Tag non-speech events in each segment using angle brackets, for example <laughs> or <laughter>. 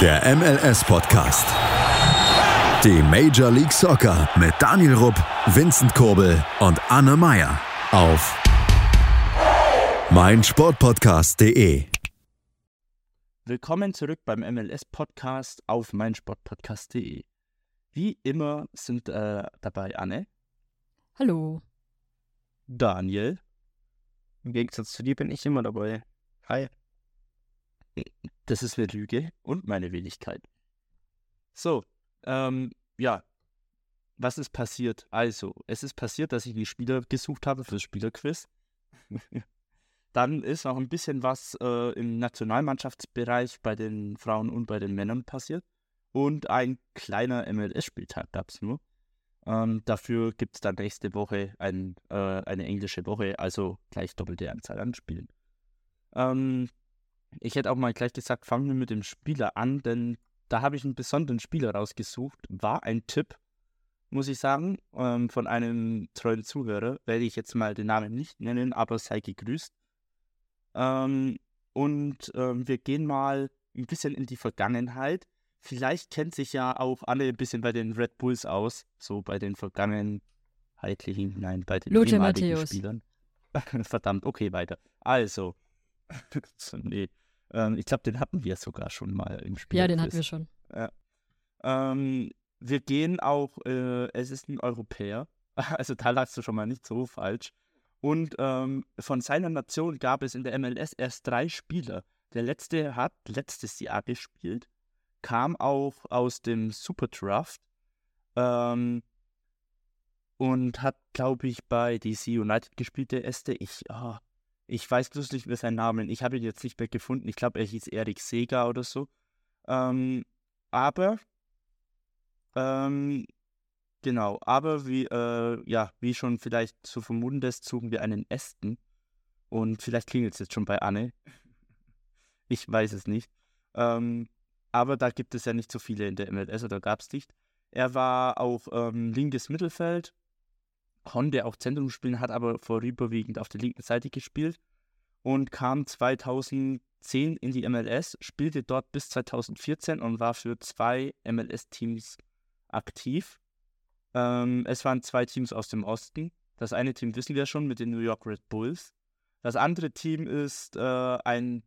Der MLS-Podcast. Die Major League Soccer mit Daniel Rupp, Vincent Kurbel und Anne Meyer auf meinsportpodcast.de. Willkommen zurück beim MLS-Podcast auf meinsportpodcast.de. Wie immer sind äh, dabei Anne, Hallo. Daniel, Im Gegensatz zu dir bin ich immer dabei. Hi. Das ist eine Lüge und meine Wenigkeit. So, ähm, ja, was ist passiert? Also, es ist passiert, dass ich die Spieler gesucht habe fürs Spielerquiz. <laughs> Dann ist noch ein bisschen was äh, im Nationalmannschaftsbereich bei den Frauen und bei den Männern passiert. Und ein kleiner MLS-Spieltag gab es nur. Ähm, dafür gibt es dann nächste Woche ein, äh, eine englische Woche, also gleich doppelte Anzahl an Spielen. Ähm, ich hätte auch mal gleich gesagt, fangen wir mit dem Spieler an, denn da habe ich einen besonderen Spieler rausgesucht. War ein Tipp, muss ich sagen, ähm, von einem treuen Zuhörer. Werde ich jetzt mal den Namen nicht nennen, aber sei gegrüßt. Ähm, und ähm, wir gehen mal ein bisschen in die Vergangenheit. Vielleicht kennt sich ja auch alle ein bisschen bei den Red Bulls aus, so bei den vergangenheitlichen, nein, bei den Lothar ehemaligen Matthäus. Spielern. <laughs> Verdammt, okay, weiter. Also, <laughs> nee, ähm, ich glaube, den hatten wir sogar schon mal im Spiel. Ja, den hatten wir schon. Ähm, wir gehen auch, äh, es ist ein Europäer, <laughs> also da lagst du schon mal nicht so falsch. Und ähm, von seiner Nation gab es in der MLS erst drei Spieler. Der letzte hat letztes Jahr gespielt, kam auch aus dem Super Draft ähm, und hat, glaube ich, bei DC United gespielt, der erste. Ich, ah, ich weiß bloß nicht mehr seinen Namen. Ich habe ihn jetzt nicht mehr gefunden. Ich glaube, er hieß Erik Seger oder so. Ähm, aber ähm, genau, aber wie, äh, ja, wie schon vielleicht zu vermuten ist, suchen wir einen Ästen. Und vielleicht klingelt es jetzt schon bei Anne. <laughs> Ich weiß es nicht. Ähm, aber da gibt es ja nicht so viele in der MLS oder gab es nicht. Er war auch ähm, linkes Mittelfeld, konnte auch Zentrum spielen, hat aber vorüberwiegend auf der linken Seite gespielt und kam 2010 in die MLS, spielte dort bis 2014 und war für zwei MLS-Teams aktiv. Ähm, es waren zwei Teams aus dem Osten. Das eine Team wissen wir schon mit den New York Red Bulls. Das andere Team ist äh, ein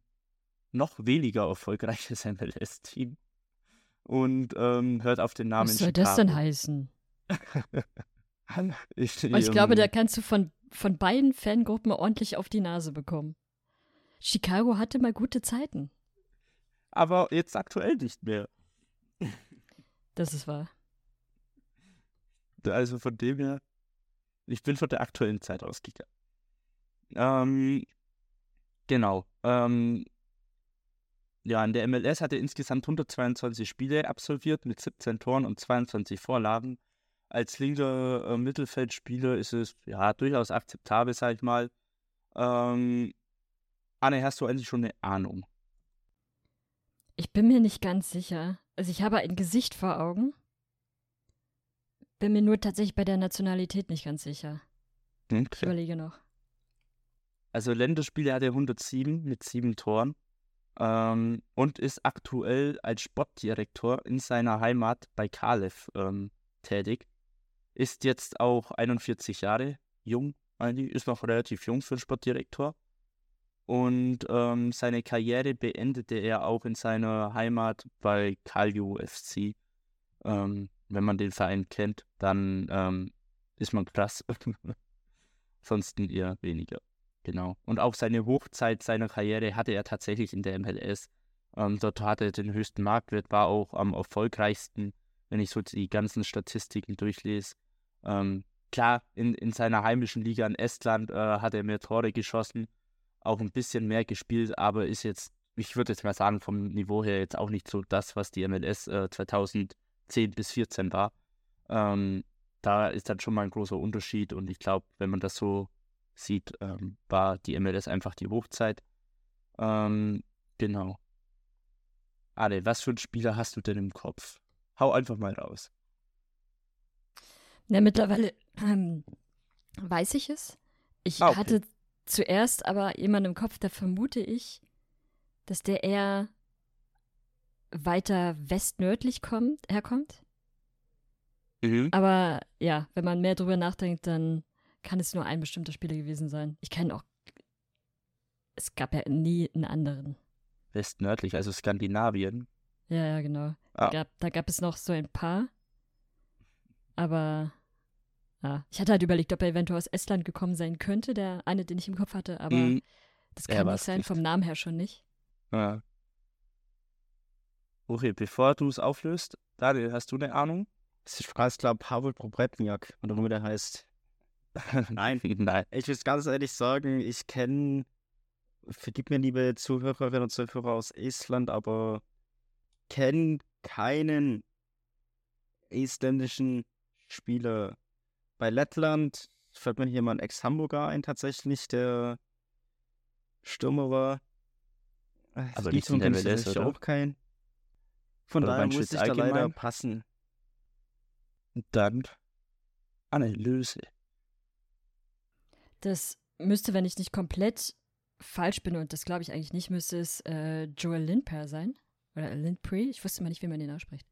noch weniger erfolgreiches <laughs> MLS-Team und ähm, hört auf den Namen Was soll das denn Chicago. heißen? <laughs> <laughs> Ich, ich glaube, da kannst du von, von beiden Fangruppen ordentlich auf die Nase bekommen. Chicago hatte mal gute Zeiten. aber jetzt aktuell nicht mehr. Das ist wahr. Also von dem her, ich bin von der aktuellen Zeit ausgegangen. Ähm, genau. Ähm, ja, in der MLS hat er insgesamt 122 Spiele absolviert mit 17 Toren und 22 Vorlagen. Als linker äh, Mittelfeldspieler ist es ja durchaus akzeptabel, sag ich mal. Ähm, Anne, hast du eigentlich schon eine Ahnung? Ich bin mir nicht ganz sicher. Also ich habe ein Gesicht vor Augen. Bin mir nur tatsächlich bei der Nationalität nicht ganz sicher. Ich Okay. überlege noch. Also Länderspiele hat er 107 mit sieben Toren ähm, und ist aktuell als Sportdirektor in seiner Heimat bei Kalev ähm, tätig. Ist jetzt auch 41 Jahre jung, eigentlich, ist noch relativ jung für einen Sportdirektor. Und ähm, seine Karriere beendete er auch in seiner Heimat bei Kalju FC. Ähm, wenn man den Verein kennt, dann ähm, ist man krass. <laughs> Ansonsten eher weniger. Genau. Und auch seine Hochzeit seiner Karriere hatte er tatsächlich in der MLS. Ähm, dort hatte er den höchsten Marktwert, war auch am erfolgreichsten, wenn ich so die ganzen Statistiken durchlese. Ähm, klar, in, in seiner heimischen Liga in Estland äh, hat er mehr Tore geschossen, auch ein bisschen mehr gespielt, aber ist jetzt, ich würde jetzt mal sagen, vom Niveau her jetzt auch nicht so das, was die MLS äh, 2010 bis 14 war. Ähm, da ist dann schon mal ein großer Unterschied und ich glaube, wenn man das so sieht, ähm, war die MLS einfach die Hochzeit. Ähm, genau. Ale, was für einen Spieler hast du denn im Kopf? Hau einfach mal raus. Na, mittlerweile ähm, weiß ich es. Ich Ah, okay. hatte zuerst aber jemanden im Kopf, da vermute ich, dass der eher weiter westnördlich kommt, herkommt. Mhm. Aber ja, wenn man mehr drüber nachdenkt, dann kann es nur ein bestimmter Spieler gewesen sein. Ich kenne auch. Es gab ja nie einen anderen. Westnördlich, also Skandinavien. Ja, ja, genau. Ah. Da, gab, da gab es noch so ein paar. Aber ja, ich hatte halt überlegt, ob er eventuell aus Estland gekommen sein könnte, der eine, den ich im Kopf hatte, aber Mhm. das kann war's nicht sein, nicht. vom Namen her schon nicht. Ja. Okay, bevor du es auflöst, Daniel, hast du eine Ahnung? Ich weiß, glaube Pavel Probretniak oder wie der heißt. <laughs> Nein. Nein. Ich muss ganz ehrlich sagen, ich kenne, vergib mir liebe Zuhörerinnen und Zuhörer aus Estland, aber kenne keinen estländischen Spieler. Bei Lettland fällt mir hier mal ein Ex-Hamburger ein, tatsächlich, der Stürmer war. Äh, Aber die nicht in der MLS, oder? auch kein. Von Oder daher muss ich da leider allgemein? passen. Dann Analyse. Das müsste, wenn ich nicht komplett falsch bin, und das glaube ich eigentlich nicht, müsste es äh, Joel Lindper sein. Oder Lindpree. Ich wusste mal nicht, wie man den ausspricht.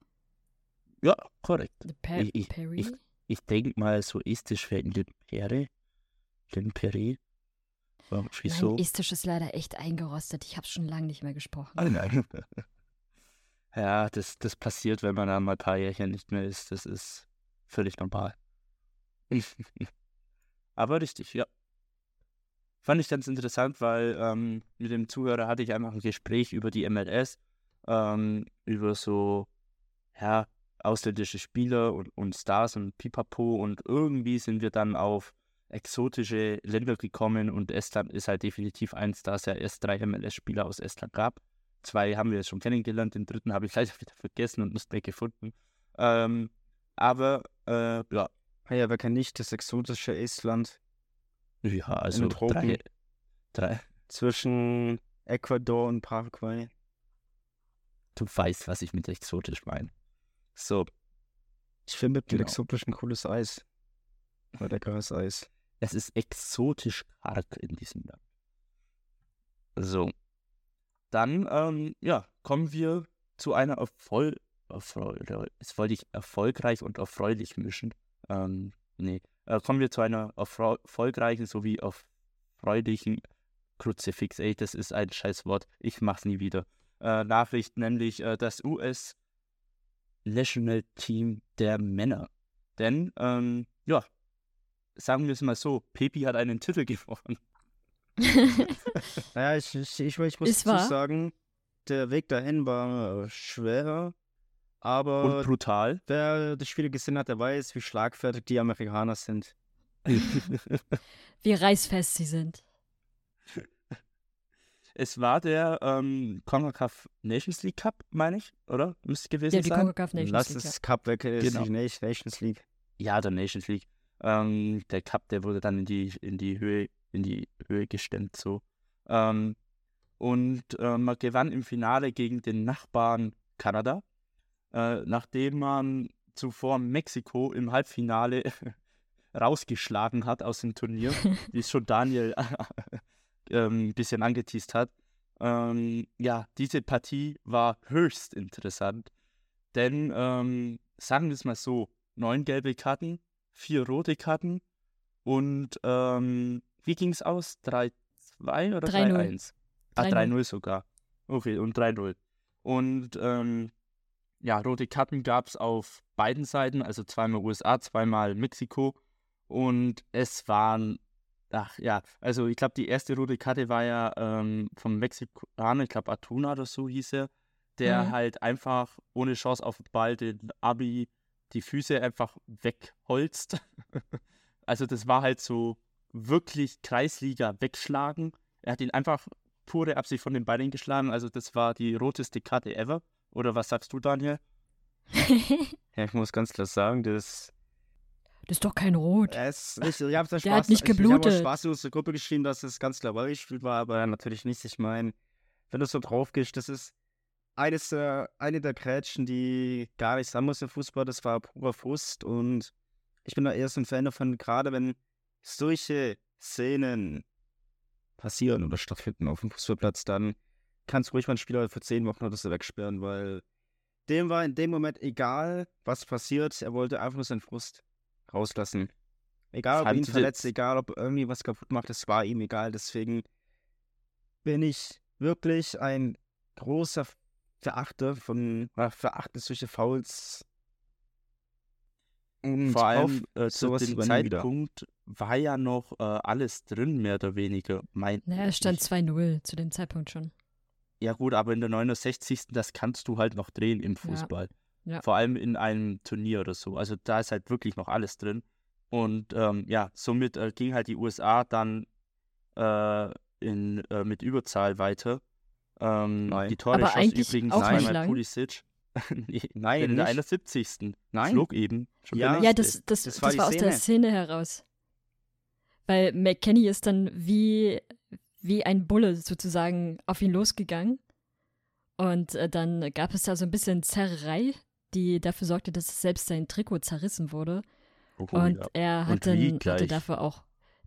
Ja, korrekt. Ich- ich- Perry? ich- Ich denke mal, so estisch wäre. Limpere. Warum- Wieso? Mein Estisch ist leider echt eingerostet. Ich habe schon lange nicht mehr gesprochen. Ah, nein. <laughs> ja, das, das passiert, wenn man dann mal ein paar Jährchen nicht mehr ist. Das ist völlig normal. <laughs> Aber richtig, ja. Fand ich ganz interessant, weil ähm, mit dem Zuhörer hatte ich einfach ein Gespräch über die MLS, ähm, über so, ja, ausländische Spieler und, und Stars und Pipapo und irgendwie sind wir dann auf exotische Länder gekommen und Estland ist halt definitiv eins, da es ja erst drei MLS-Spieler aus Estland gab. Zwei haben wir jetzt schon kennengelernt, den dritten habe ich <laughs> leider wieder vergessen und nicht mehr gefunden. Ähm, aber, äh, ja, Ah ja, wer kennt nicht das exotische Estland ja, also drei, drei, zwischen Ecuador und Paraguay? Du weißt, was ich mit exotisch meine. So, Ich finde mit Genau. exotischen cooles Eis. Oder leckeres Eis. es ist exotisch karg in diesem Land. So, dann, ähm, ja, kommen wir zu einer Erfol Erfreu jetzt wollte ich erfolgreich und erfreulich mischen. Ähm, nee, äh, kommen wir zu einer erfreu erfolgreichen sowie erfreulichen Kruzifix. Ey, das ist ein scheiß Wort. Ich mach's nie wieder. Äh, Nachricht, nämlich äh, das US National Team der Männer. Denn, ähm, ja, sagen wir es mal so, Pepi hat einen Titel <laughs> gewonnen. Naja, ich, ich, ich, ich muss dazu sagen, der Weg dahin war äh, schwer. Und Aber brutal. wer das Spiel gesehen hat, der weiß, wie schlagfertig die Amerikaner sind. Wie reißfest sie sind. Es war der ähm, CONCACAF Nations League Cup, meine ich, oder? Müsste gewesen Ja, die sein. CONCACAF Nations Lass League. es Cup weg, ist Genau. die Na- Nations League. Ja, der Nations League. Ähm, der Cup, der wurde dann in die, in die Höhe, in die Höhe gestemmt, so. Ähm, und äh, man gewann im Finale gegen den Nachbarn Kanada, äh, nachdem man zuvor Mexiko im Halbfinale <laughs> rausgeschlagen hat aus dem Turnier, <laughs> wie es schon Daniel ähm, ein bisschen angeteased hat. Ähm, ja, diese Partie war höchst interessant, denn ähm, sagen wir es mal so, neun gelbe Karten, vier rote Karten und ähm, wie ging es aus? 3-2 oder 3-0. 3-1? Ah, 3-0. 3-0 sogar. Okay, und 3-0. Und ähm, ja, rote Karten gab es auf beiden Seiten, also zweimal USA, zweimal Mexiko. Und es waren, ach ja, also ich glaube, die erste rote Karte war ja ähm, vom Mexikaner, ich glaube Atuna oder so hieß er, der Mhm. halt einfach ohne Chance auf den Ball den Abi die Füße einfach wegholzt. <laughs> also das war halt so wirklich Kreisliga wegschlagen. Er hat ihn einfach pure Absicht von den Beinen geschlagen. Also das war die roteste Karte ever. Oder was sagst du, Daniel? <laughs> Ja, ich muss ganz klar sagen, das Das ist doch kein Rot. Es, ich, ich habe Der hat Spaß, nicht ich, ich geblutet. Spaß in unsere Gruppe geschrieben, dass es ganz klar gespielt war, aber natürlich nicht. Ich meine, wenn du so drauf gehst, das ist eines der, eine der Grätschen, die gar nicht sein muss im Fußball. Das war purer Frust und ich bin da eher so ein Fan davon, gerade wenn solche Szenen passieren oder stattfinden auf dem Fußballplatz, dann kannst ruhig mal einen Spieler für zehn Wochen oder so wegsperren, weil dem war in dem Moment egal, was passiert. Er wollte einfach nur seinen Frust rauslassen. Egal, ob er ihn verletzt, egal, ob er irgendwie was kaputt macht, es war ihm egal. Deswegen bin ich wirklich ein großer Verachter von Verachter solche Fouls. Und Vor allem äh, zu sowas dem nie wieder. Zeitpunkt war ja noch äh, alles drin, mehr oder weniger. Mein, Naja, es stand ich- 2-0 zu dem Zeitpunkt schon. Ja gut, aber in der 69. das kannst du halt noch drehen im Fußball. Ja. Vor allem in einem Turnier oder so. Also da ist halt wirklich noch alles drin. Und ähm, ja, somit äh, ging halt die USA dann äh, in, äh, mit Überzahl weiter. Ähm, Nein. Die Tore schoss übrigens auch nicht zweimal lang. Pulisic. <laughs> nee, Nein, in der nicht. 71. Nein. Flog eben. Schon Ja. Ja, das, das, Das das, war aus der Szene heraus. Weil McKenny ist dann wie, wie ein Bulle sozusagen auf ihn losgegangen. Und äh, dann gab es da so ein bisschen Zerrerei, die dafür sorgte, dass selbst sein Trikot zerrissen wurde. Oh, und ja. er Und hat wie dann hatte dafür auch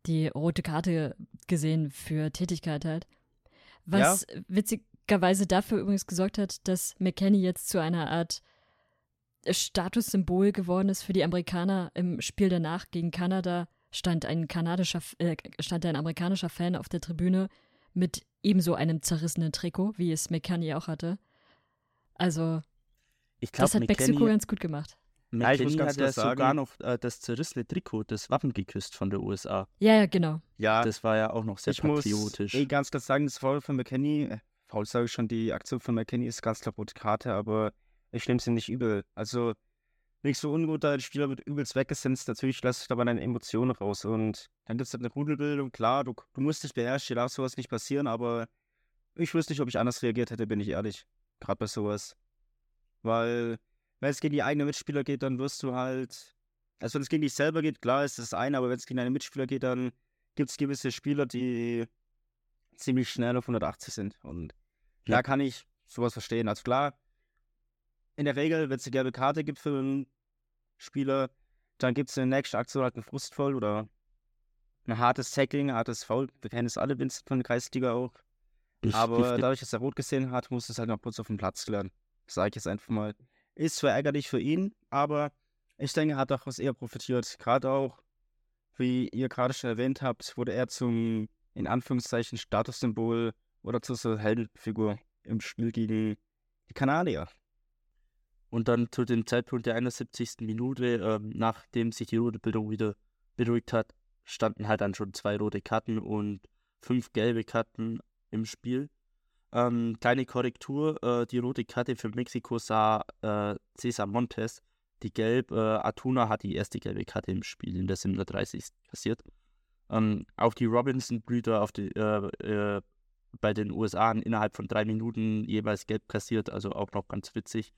die rote Karte gesehen für Tätigkeit halt. Was witzigerweise dafür übrigens gesorgt hat, dass McKenny jetzt zu einer Art Statussymbol geworden ist für die Amerikaner. Im Spiel danach gegen Kanada stand ein kanadischer, äh, stand ein amerikanischer Fan auf der Tribüne mit ebenso einem zerrissenen Trikot, wie es McKenny auch hatte. Also, ich glaube, das hat Mexiko ganz gut gemacht. Ja, ich muss McKenny ganz hat ja sogar noch äh, das zerrissene Trikot, das Wappen geküsst von der USA. Ja, ja, genau. Ja, Das war ja auch noch sehr ich muss patriotisch. eh ganz klar sagen, das Foul von McKenny, äh, Foul sage ich schon, die Aktion von McKenny ist ganz klar rote Karte, aber ich nehme sie nicht übel. Also nicht so ungut, da der Spieler wird übelst weggesenzt, natürlich lässt sich dabei deine Emotionen raus und dann gibt es halt eine Rudelbildung, klar, du, du musst dich beherrschen, darf sowas nicht passieren, aber ich wüsste nicht, ob ich anders reagiert hätte, bin ich ehrlich, gerade bei sowas. Weil, wenn es gegen die eigenen Mitspieler geht, dann wirst du halt, also wenn es gegen dich selber geht, klar ist das eine, aber wenn es gegen deine Mitspieler geht, dann gibt es gewisse Spieler, die ziemlich schnell auf 180 sind. Und Ja. da kann ich sowas verstehen. Also klar, in der Regel, wenn es eine gelbe Karte gibt für einen Spieler, dann gibt es in der nächsten Aktion halt einen Frustvoll oder ein hartes Tackling, ein hartes Foul. Wir kennen es alle, Vincent von der Kreisliga auch. Aber dadurch, dass er rot gesehen hat, muss es halt noch kurz auf den Platz klären. Sage ich jetzt einfach mal. Ist zwar ärgerlich für ihn, aber ich denke, er hat auch was eher profitiert. Gerade auch, wie ihr gerade schon erwähnt habt, wurde er zum, in Anführungszeichen, Statussymbol oder zur Heldenfigur im Spiel gegen die Kanadier. Und dann zu dem Zeitpunkt der 71. Minute, ähm, nachdem sich die rote Bildung wieder beruhigt hat, standen halt dann schon zwei rote Karten und fünf gelbe Karten im Spiel. Ähm, kleine Korrektur, äh, die rote Karte für Mexiko sah äh, Cesar Montes, die gelb, äh, Atuna hat die erste gelbe Karte im Spiel in der 37. kassiert. Ähm, auch die Robinson-Brüder auf die, äh, äh, bei den USA innerhalb von drei Minuten jeweils gelb kassiert, also auch noch ganz witzig.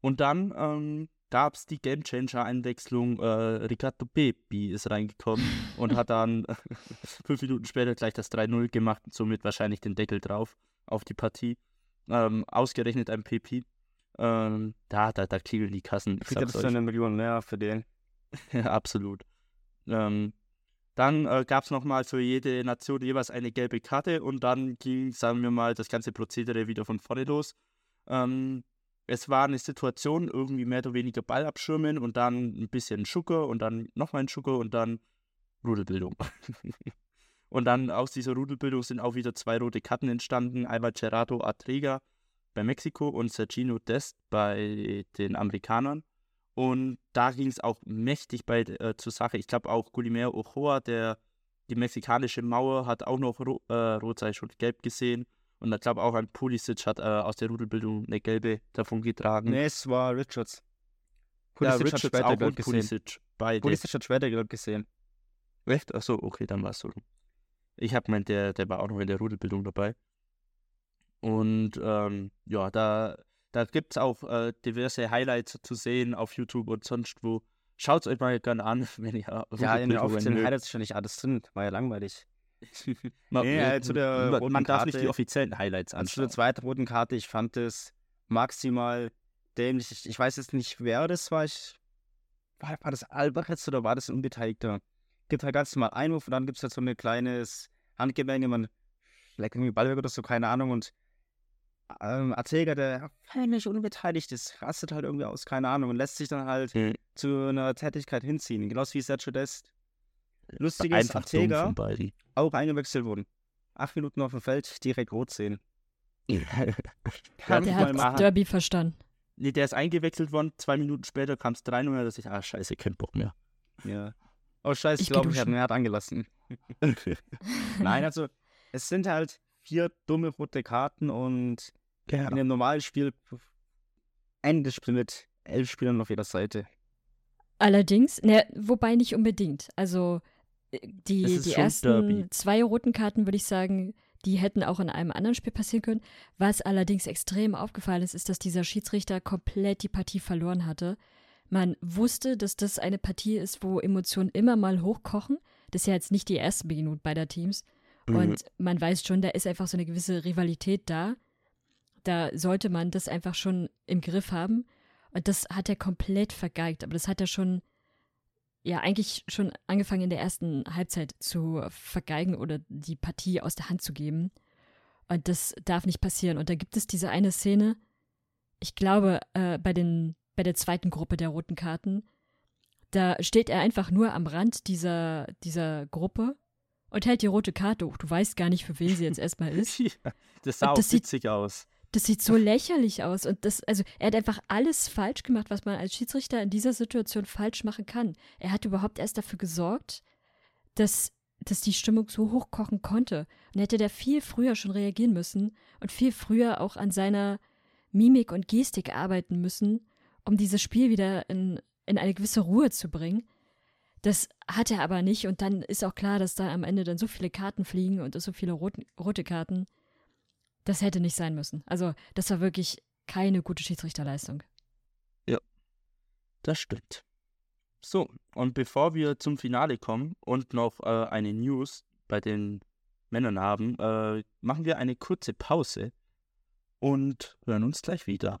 Und dann ähm, gab es die Gamechanger-Einwechslung. Äh, Ricardo Pepi ist reingekommen und hat dann <laughs> fünf Minuten später gleich das 3-0 gemacht und somit wahrscheinlich den Deckel drauf auf die Partie. Ähm, ausgerechnet ein Pepi. Ähm, da, da, da klingeln die Kassen. Ich er das für euch. eine Million mehr für den? <laughs> Ja, absolut. Ähm, dann äh, gab es nochmal für jede Nation jeweils eine gelbe Karte und dann ging, sagen wir mal, das ganze Prozedere wieder von vorne los. Ähm, es war eine Situation, irgendwie mehr oder weniger Ball abschirmen und dann ein bisschen Schucker und dann nochmal ein Schucker und dann Rudelbildung. <laughs> und dann aus dieser Rudelbildung sind auch wieder zwei rote Karten entstanden. Einmal Gerardo Atrega bei Mexiko und Sergino Dest bei den Amerikanern. Und da ging es auch mächtig bei, äh, zur Sache. Ich glaube auch Guillermo Ochoa, der die mexikanische Mauer, hat auch noch ro äh, rot, sei schon gelb gesehen. Und ich glaube auch ein Pulisic hat äh, aus der Rudelbildung eine gelbe davon getragen. Nee, es war Richards. ja, Pulisic hat Richards später auch und gesehen. Pulisic. Beide. Pulisic hat später gelb gesehen. Echt? Achso, okay, dann war es so. Ich habe gemeint, der, der war auch noch in der Rudelbildung dabei. Und ähm, ja, da, da gibt es auch äh, diverse Highlights zu sehen auf YouTube und sonst wo. Schaut es euch mal gerne an, <laughs> wenn ihr Ja, in den offiziellen. Highlights ja nicht alles drin. War ja langweilig. <laughs> Man, Nee, äh, zu der man, roten man darf nicht Karte- die offiziellen Highlights Also zu der anschauen. zweiten roten Karte, ich fand es maximal dämlich. Ich, ich weiß jetzt nicht, wer das war. Ich, war, war das Alvarez oder war das ein Unbeteiligter? Gibt halt ganz normal Einwurf und dann gibt es halt so ein kleines Handgemenge, man schlägt irgendwie Ball weg oder so, keine Ahnung. Und ähm, Arteger, der völlig unbeteiligt ist, rastet halt irgendwie aus, keine Ahnung, und lässt sich dann halt Mhm. zu einer Tätigkeit hinziehen. Genauso wie Sergio Dest. Lustig ist, beiden. auch eingewechselt wurden. Acht Minuten auf dem Feld, direkt rot sehen. <laughs> Kann Der hat machen. Derby verstanden. Nee, der ist eingewechselt worden, zwei Minuten später kam es 3-0, da dachte ich, ah, scheiße, kein Bock mehr. Ja. Oh, scheiße, Ich ich glaube, ich habe ihn hart angelassen. <laughs> Nein, also, es sind halt vier dumme rote Karten und ja. in einem normalen Spiel endet das Spiel mit elf Spielern auf jeder Seite. Allerdings, ne, wobei nicht unbedingt. Also äh, die, die ersten Derby. zwei roten Karten, würde ich sagen, die hätten auch in einem anderen Spiel passieren können. Was allerdings extrem aufgefallen ist, ist, dass dieser Schiedsrichter komplett die Partie verloren hatte. Man wusste, dass das eine Partie ist, wo Emotionen immer mal hochkochen. Das ist ja jetzt nicht die erste Begegnung beider Teams. Mhm. Und man weiß schon, da ist einfach so eine gewisse Rivalität da. Da sollte man das einfach schon im Griff haben. Und das hat er komplett vergeigt. Aber das hat er schon, ja, eigentlich schon angefangen in der ersten Halbzeit zu vergeigen oder die Partie aus der Hand zu geben. Und das darf nicht passieren. Und da gibt es diese eine Szene, ich glaube, äh, bei, den, bei der zweiten Gruppe der roten Karten, da steht er einfach nur am Rand dieser, dieser Gruppe und hält die rote Karte hoch. Du weißt gar nicht, für wen sie jetzt erstmal <laughs> ist. Ja, das sah Und auch das sieht- witzig aus. Das sieht so lächerlich aus. Und das, also, er hat einfach alles falsch gemacht, was man als Schiedsrichter in dieser Situation falsch machen kann. Er hat überhaupt erst dafür gesorgt, dass, dass die Stimmung so hochkochen konnte. Und hätte da viel früher schon reagieren müssen und viel früher auch an seiner Mimik und Gestik arbeiten müssen, um dieses Spiel wieder in, in eine gewisse Ruhe zu bringen. Das hat er aber nicht. Und dann ist auch klar, dass da am Ende dann so viele Karten fliegen und so viele roten, rote Karten. Das hätte nicht sein müssen. Also, das war wirklich keine gute Schiedsrichterleistung. Das stimmt. So, und bevor wir zum Finale kommen und noch äh, eine News bei den Männern haben, äh, machen wir eine kurze Pause und hören uns gleich wieder.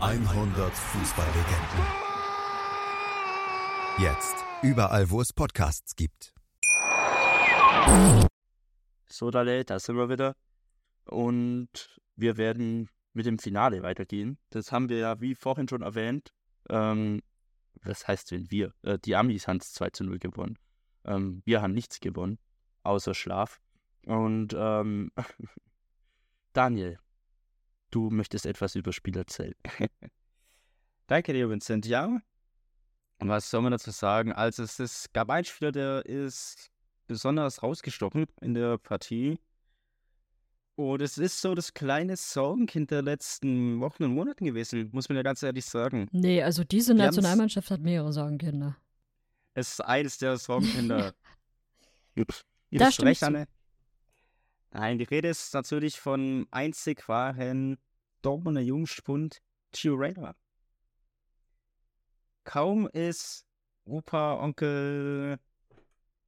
100 Fußballlegenden. Jetzt überall, wo es Podcasts gibt. So, Dale, da sind wir wieder. Und wir werden mit dem Finale weitergehen. Das haben wir ja, wie vorhin schon erwähnt, ähm, was heißt denn wir? Äh, die Amis haben es 2 zu 0 gewonnen. Ähm, wir haben nichts gewonnen, außer Schlaf. Und ähm, <laughs> Daniel, du möchtest etwas über Spiel erzählen. <laughs> Danke dir, Vincent. Ja, was soll man dazu sagen? Also, es ist, gab einen Spieler, der ist besonders rausgestochen in der Partie. Und es ist so das kleine Sorgenkind der letzten Wochen und Monaten gewesen, muss man ja ganz ehrlich sagen. Nee, also diese Wir Nationalmannschaft hat mehrere Sorgenkinder. Es ist eines der Sorgenkinder. <laughs> Da Das stimme ich recht. Anne. Nein, die Rede ist natürlich von einzig wahren Dortmunder Jungspund Gio Reyna. Kaum ist Opa, Onkel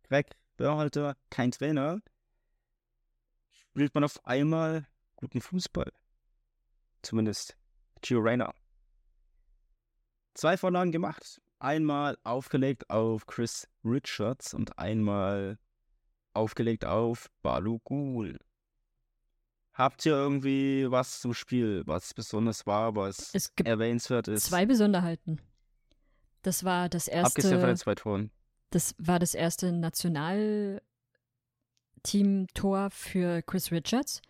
Greg Börhalter kein Trainer, spielt man auf einmal guten Fußball. Zumindest Gio Reyna. Zwei Vorlagen gemacht. Einmal aufgelegt auf Chris Richards und einmal aufgelegt auf Balu Ghul. Habt ihr irgendwie was zum Spiel, was besonders war, was Es gibt erwähnenswert ist? zwei Besonderheiten. Das war das Abgesehen von den erste, zwei Toren. das war das erste Nationalteam-Tor für Chris Richards.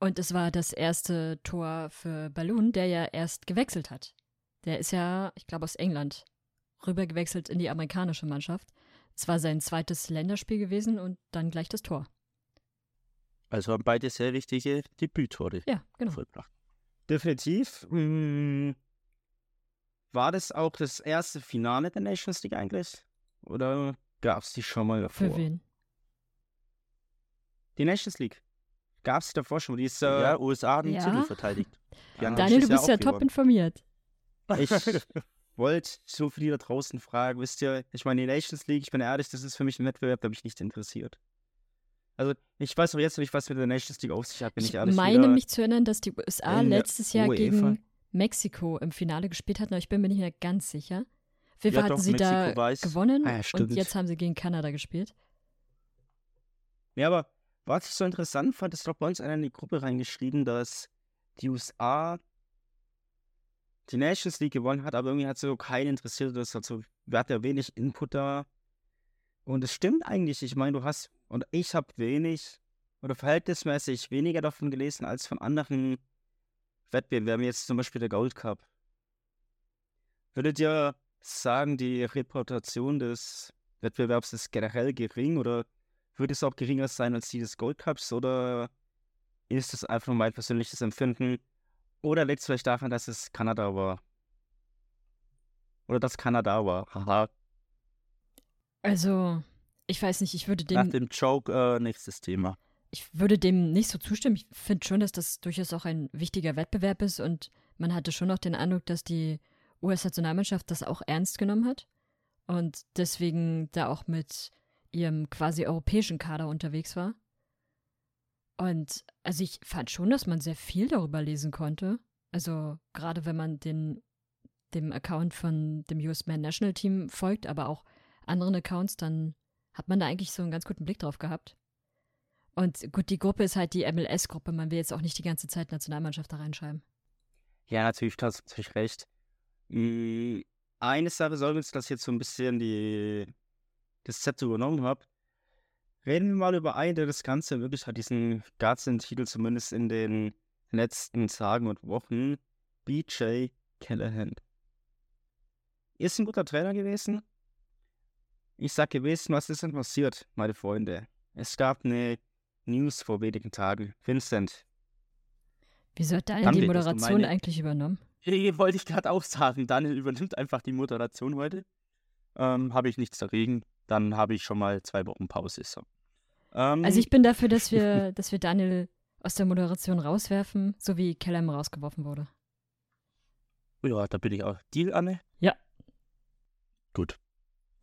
Und es war das erste Tor für Balloon, der ja erst gewechselt hat. Der ist ja, ich glaube, aus England rüber gewechselt in die amerikanische Mannschaft. Es war sein zweites Länderspiel gewesen und dann gleich das Tor. Also haben beide sehr wichtige Debüttore Ja, genau. vollbracht. Definitiv. Mm, War das auch das erste Finale der Nations League eigentlich? Oder gab es die schon mal davor? Für wen? Die Nations League. gab es davor schon. Die ist, äh, ja, USA hat einen ja? Titel verteidigt. Die haben Daniel, du bist ja auch top informiert. Ich <laughs> wollte so viele da draußen fragen, wisst ihr, ich meine, die Nations League, ich bin ehrlich, das ist für mich ein Wettbewerb, der mich nicht interessiert. Also, ich weiß auch jetzt nicht, was mit der Nations League auf sich hat, bin ich, Ich ehrlich. meine Wieder- mich zu erinnern, dass die USA letztes Jahr UEFA. gegen Mexiko im Finale gespielt hatten, aber ich bin mir nicht mehr ganz sicher. Jeden Ja, hatten doch, sie da Mexiko weiß. gewonnen Ah ja, und jetzt haben sie gegen Kanada gespielt. Ja, aber was ich so interessant fand, ist doch bei uns einer in die Gruppe reingeschrieben, dass die USA die Nations League gewonnen hat, aber irgendwie hat so keinen interessiert. Das hat so, hatten ja wenig Input da. Und es stimmt eigentlich. Ich meine, du hast, und ich habe wenig oder verhältnismäßig weniger davon gelesen als von anderen Wettbewerben, jetzt zum Beispiel der Gold Cup. Würdet ihr sagen, die Reputation des Wettbewerbs ist generell gering oder würde es auch geringer sein als die des Gold Cups oder ist es einfach mein persönliches Empfinden? Oder liegt es vielleicht daran, dass es Kanada war? Oder dass Kanada war? Haha. Also, ich weiß nicht, ich würde Nach dem, dem Joke äh, nächstes Thema. ich würde dem nicht so zustimmen. Ich finde schon, dass das durchaus auch ein wichtiger Wettbewerb ist und man hatte schon auch den Eindruck, dass die US-Nationalmannschaft das auch ernst genommen hat und deswegen da auch mit ihrem quasi europäischen Kader unterwegs war. Und also ich fand schon, dass man sehr viel darüber lesen konnte. Also gerade wenn man den, dem Account von dem US Man National Team folgt, aber auch anderen Accounts, dann hat man da eigentlich so einen ganz guten Blick drauf gehabt. Und gut, die Gruppe ist halt die MLS-Gruppe. Man will jetzt auch nicht die ganze Zeit Nationalmannschaft da reinschreiben. Ja, natürlich, du hast natürlich recht. Mm, Eine Sache soll uns, ich jetzt so ein bisschen die, das Zepter übernommen habe. Reden wir mal über einen, der das Ganze wirklich hat, diesen ganzen Titel zumindest in den letzten Tagen und Wochen. BJ Callahan. Ist ein guter Trainer gewesen. Ich sag gewesen, was ist denn passiert, meine Freunde? Es gab eine News vor wenigen Tagen. Vincent, Wieso hat Daniel die Moderation meine- eigentlich übernommen? Hier wollte ich gerade auch sagen, Daniel übernimmt einfach die Moderation heute. Ähm, habe ich nichts dagegen. Dann habe ich schon mal zwei Wochen Pause. So. Ähm, Also ich bin dafür, dass wir, dass wir Daniel aus der Moderation rauswerfen, so wie Kellem rausgeworfen wurde. Ja, da bin ich auch. Deal, Anne? Ja. Gut.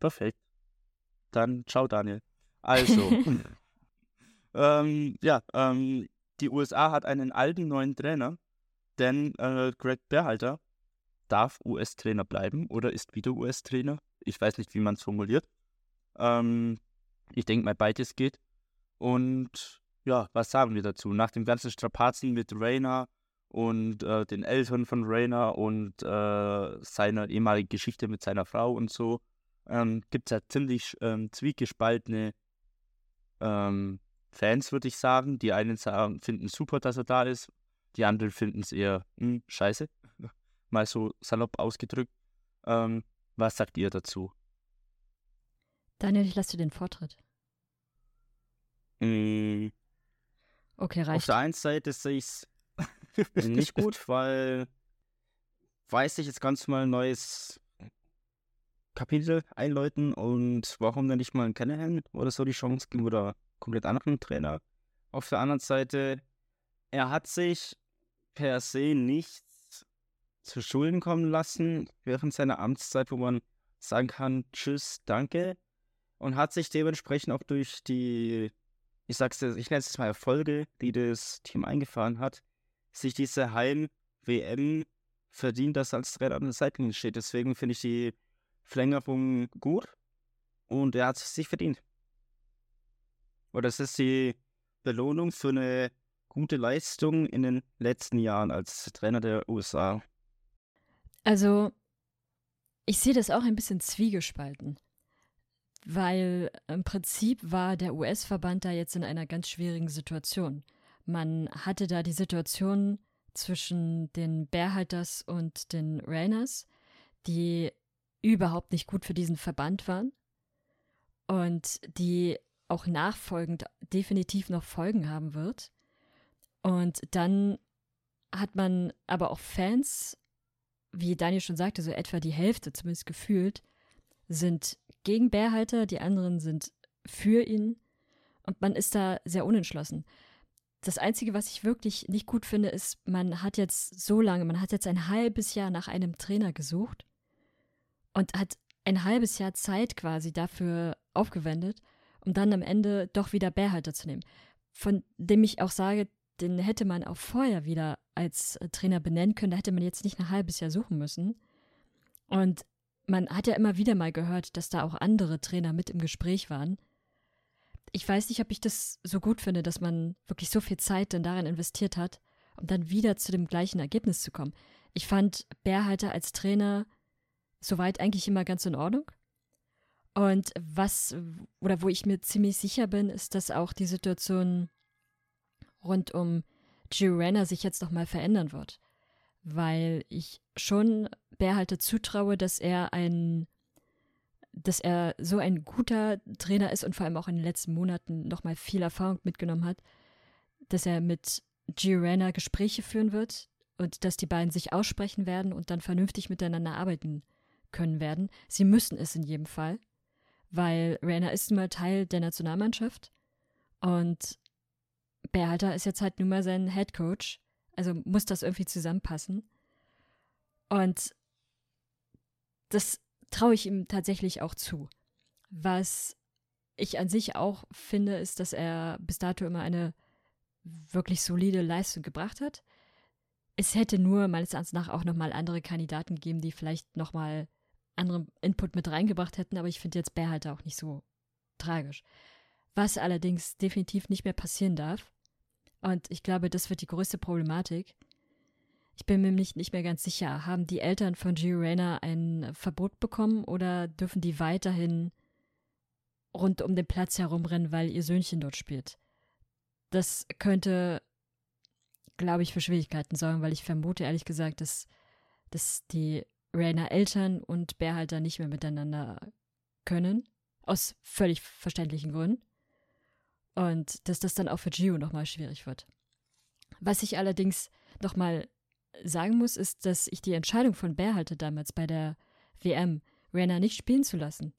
Perfekt. Dann ciao, Daniel. Also. <laughs> ähm, ja, ähm, die USA hat einen alten neuen Trainer, denn äh, Greg Berhalter darf US-Trainer bleiben oder ist wieder US-Trainer. Ich weiß nicht, wie man es formuliert. Ähm, ich denke mal, beides geht. Und ja, was sagen wir dazu? Nach dem ganzen Strapazen mit Rainer und äh, den Eltern von Rainer und äh, seiner ehemaligen Geschichte mit seiner Frau und so, ähm, gibt es ja ziemlich ähm, zwiegespaltene ähm, Fans, würde ich sagen. Die einen sagen, finden super, dass er da ist. Die anderen finden es eher hm, scheiße. <laughs> Mal so salopp ausgedrückt. Ähm, was sagt ihr dazu? Daniel, ich lasse dir den Vortritt. Mm, Okay, Auf reicht. der einen Seite sehe ich es <laughs> nicht gut, weil weiß ich jetzt ganz mal ein neues Kapitel einläuten und warum dann nicht mal ein Callahan oder so die Chance geben oder komplett anderen Trainer. Auf der anderen Seite, er hat sich per se nichts zu Schulden kommen lassen während seiner Amtszeit, wo man sagen kann, tschüss, danke. Und hat sich dementsprechend auch durch die ich sag's dir, ich nenne es jetzt mal Erfolge, die das Team eingefahren hat, sich diese Heim-WM verdient, dass als Trainer an der Seitenlinie steht. Deswegen finde ich die Verlängerung gut und er hat es sich verdient. Und das ist die Belohnung für eine gute Leistung in den letzten Jahren als Trainer der USA. Also, ich sehe das auch ein bisschen zwiegespalten, weil im Prinzip war der US-Verband da jetzt in einer ganz schwierigen Situation. Man hatte da die Situation zwischen den Bärhalters und den Rainers, die überhaupt nicht gut für diesen Verband waren und die auch nachfolgend definitiv noch Folgen haben wird. Und dann hat man aber auch Fans, wie Daniel schon sagte, so etwa die Hälfte zumindest gefühlt, sind gegen Bärhalter, die anderen sind für ihn und man ist da sehr unentschlossen. das Einzige, was ich wirklich nicht gut finde, ist, man hat jetzt so lange, man hat jetzt ein halbes Jahr nach einem Trainer gesucht und hat ein halbes Jahr Zeit quasi dafür aufgewendet, um dann am Ende doch wieder Bärhalter zu nehmen. Von dem ich auch sage, den hätte man auch vorher wieder als Trainer benennen können, da hätte man jetzt nicht ein halbes Jahr suchen müssen. Und man hat ja immer wieder mal gehört, dass da auch andere Trainer mit im Gespräch waren. Ich weiß nicht, ob ich das so gut finde, dass man wirklich so viel Zeit dann darin investiert hat, um dann wieder zu dem gleichen Ergebnis zu kommen. Ich fand Bärhalter als Trainer soweit eigentlich immer ganz in Ordnung. Und was, oder wo ich mir ziemlich sicher bin, ist, dass auch die Situation rund um Gio Renner sich jetzt nochmal verändern wird. Weil ich schon Bärhalte zutraue, dass er ein, dass er so ein guter Trainer ist und vor allem auch in den letzten Monaten nochmal viel Erfahrung mitgenommen hat, dass er mit Gio Renner Gespräche führen wird und dass die beiden sich aussprechen werden und dann vernünftig miteinander arbeiten können werden. Sie müssen es in jedem Fall, weil Rainer ist nun mal Teil der Nationalmannschaft und Berhalter ist jetzt halt nun mal sein Head Coach. Also muss das irgendwie zusammenpassen. Und das traue ich ihm tatsächlich auch zu. Was ich an sich auch finde, ist, dass er bis dato immer eine wirklich solide Leistung gebracht hat. Es hätte nur meines Erachtens nach auch nochmal andere Kandidaten gegeben, die vielleicht nochmal anderen Input mit reingebracht hätten, aber ich finde jetzt Bärhalter auch nicht so tragisch. Was allerdings definitiv nicht mehr passieren darf, und ich glaube, das wird die größte Problematik. Ich bin mir nicht, nicht mehr ganz sicher, haben die Eltern von Gio Reyna ein Verbot bekommen oder dürfen die weiterhin rund um den Platz herumrennen, weil ihr Söhnchen dort spielt? Das könnte, glaube ich, für Schwierigkeiten sorgen, weil ich vermute ehrlich gesagt, dass, dass die Rainer Eltern und Bärhalter nicht mehr miteinander können. Aus völlig verständlichen Gründen. Und dass das dann auch für Gio nochmal schwierig wird. Was ich allerdings nochmal sagen muss, ist, dass ich die Entscheidung von Bärhalter damals bei der WM, Rainer nicht spielen zu lassen,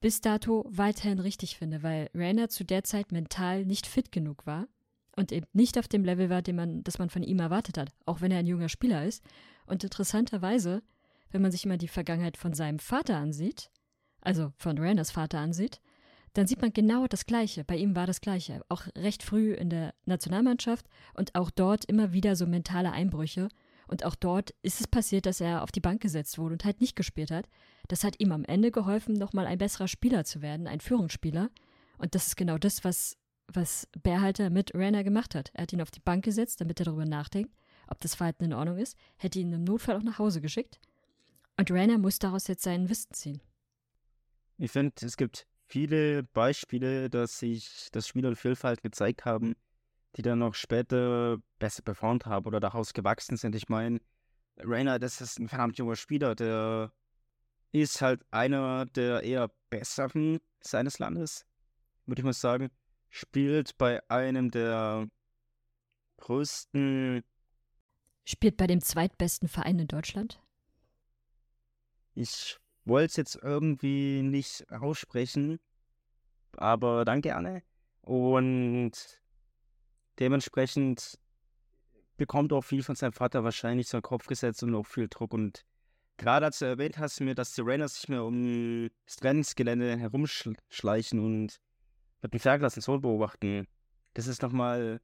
bis dato weiterhin richtig finde, weil Rainer zu der Zeit mental nicht fit genug war und eben nicht auf dem Level war, den man, das man von ihm erwartet hat, auch wenn er ein junger Spieler ist. Und interessanterweise, wenn man sich immer die Vergangenheit von seinem Vater ansieht, also von Rainers Vater ansieht, dann sieht man genau das Gleiche. Bei ihm war das Gleiche. Auch recht früh in der Nationalmannschaft und auch dort immer wieder so mentale Einbrüche. Und auch dort ist es passiert, dass er auf die Bank gesetzt wurde und halt nicht gespielt hat. Das hat ihm am Ende geholfen, nochmal ein besserer Spieler zu werden, ein Führungsspieler. Und das ist genau das, was was Bärhalter mit Rainer gemacht hat. Er hat ihn auf die Bank gesetzt, damit er darüber nachdenkt, ob das Verhalten in Ordnung ist, hätte ihn im Notfall auch nach Hause geschickt. Und Rainer muss daraus jetzt seinen Wissen ziehen. Ich finde, es gibt viele Beispiele, dass sich das Spiel und Vielfalt gezeigt haben, die dann noch später besser performt haben oder daraus gewachsen sind. Ich meine, Rainer, das ist ein verdammt junger Spieler, der ist halt einer der eher besseren seines Landes, würde ich mal sagen spielt bei einem der größten. Spielt bei dem zweitbesten Verein in Deutschland? Ich wollte es jetzt irgendwie nicht aussprechen, aber dann gerne. Und dementsprechend bekommt auch viel von seinem Vater wahrscheinlich so einen Kopf gesetzt und auch viel Druck. Und gerade als du erwähnt hast mir, dass die Rainers sich mehr um das Trainingsgelände herumschleichen und mit dem Fernglas ins Sohn beobachten, das ist nochmal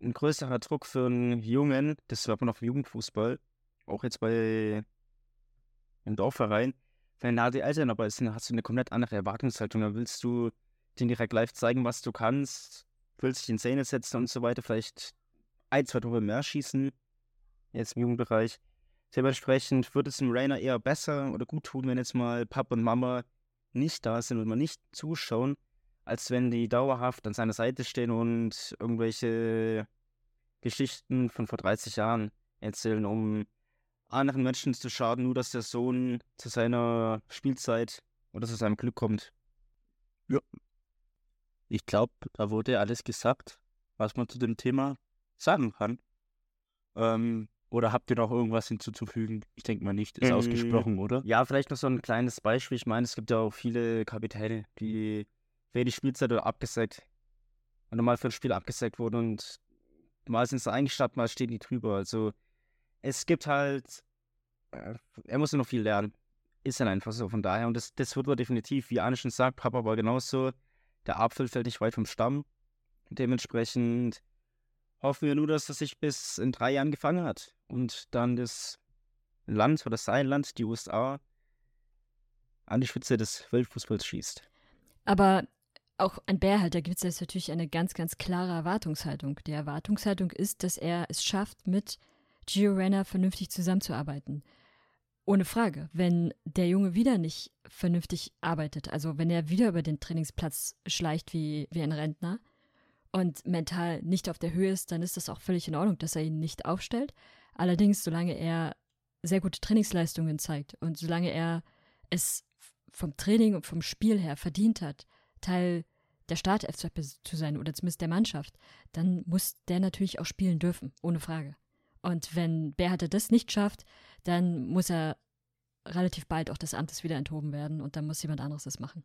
ein größerer Druck für einen Jungen, das war man auf dem Jugendfußball, auch jetzt bei einem Dorfverein. Wenn da die Eltern dabei sind, hast du eine komplett andere Erwartungshaltung. Dann willst du denen direkt live zeigen, was du kannst, willst dich in Szene setzen und so weiter, vielleicht ein, zwei Tore mehr schießen, jetzt im Jugendbereich. Dementsprechend wird es dem Rainer eher besser oder gut tun, wenn jetzt mal Papa und Mama nicht da sind und mal nicht zuschauen, als wenn die dauerhaft an seiner Seite stehen und irgendwelche Geschichten von vor 30 Jahren erzählen, um anderen Menschen zu schaden, nur dass der Sohn zu seiner Spielzeit oder zu seinem Glück kommt. Ja. Ich glaube, da wurde alles gesagt, was man zu dem Thema sagen kann. Ähm, oder habt ihr noch irgendwas hinzuzufügen? Ich denke mal nicht, ist ähm, ausgesprochen, oder? Ja, vielleicht noch so ein kleines Beispiel. Ich meine, es gibt ja auch viele Kapitäne, die wenig Spielzeit oder abgesagt und mal für ein Spiel abgesackt wurde und mal sind sie eingestappt, mal stehen die drüber. Also es gibt halt, äh, er muss noch viel lernen. Ist dann einfach so. Von daher, und das, das wird er definitiv, wie Arne schon sagt, Papa war genauso. Der Apfel fällt nicht weit vom Stamm. Dementsprechend hoffen wir nur, dass er sich bis in drei Jahren gefangen hat und dann das Land oder sein Land, die USA, an die Spitze des Weltfußballs schießt. Aber auch an Bärhalter gibt es natürlich eine ganz, ganz klare Erwartungshaltung. Die Erwartungshaltung ist, dass er es schafft, mit Gio Renner vernünftig zusammenzuarbeiten. Ohne Frage. Wenn der Junge wieder nicht vernünftig arbeitet, also wenn er wieder über den Trainingsplatz schleicht wie, wie ein Rentner und mental nicht auf der Höhe ist, dann ist das auch völlig in Ordnung, dass er ihn nicht aufstellt. Allerdings, solange er sehr gute Trainingsleistungen zeigt und solange er es vom Training und vom Spiel her verdient hat, Teil der Startelf zu sein oder zumindest der Mannschaft, dann muss der natürlich auch spielen dürfen, ohne Frage. Und wenn Berharte das nicht schafft, dann muss er relativ bald auch des Amtes wieder enthoben werden und dann muss jemand anderes das machen.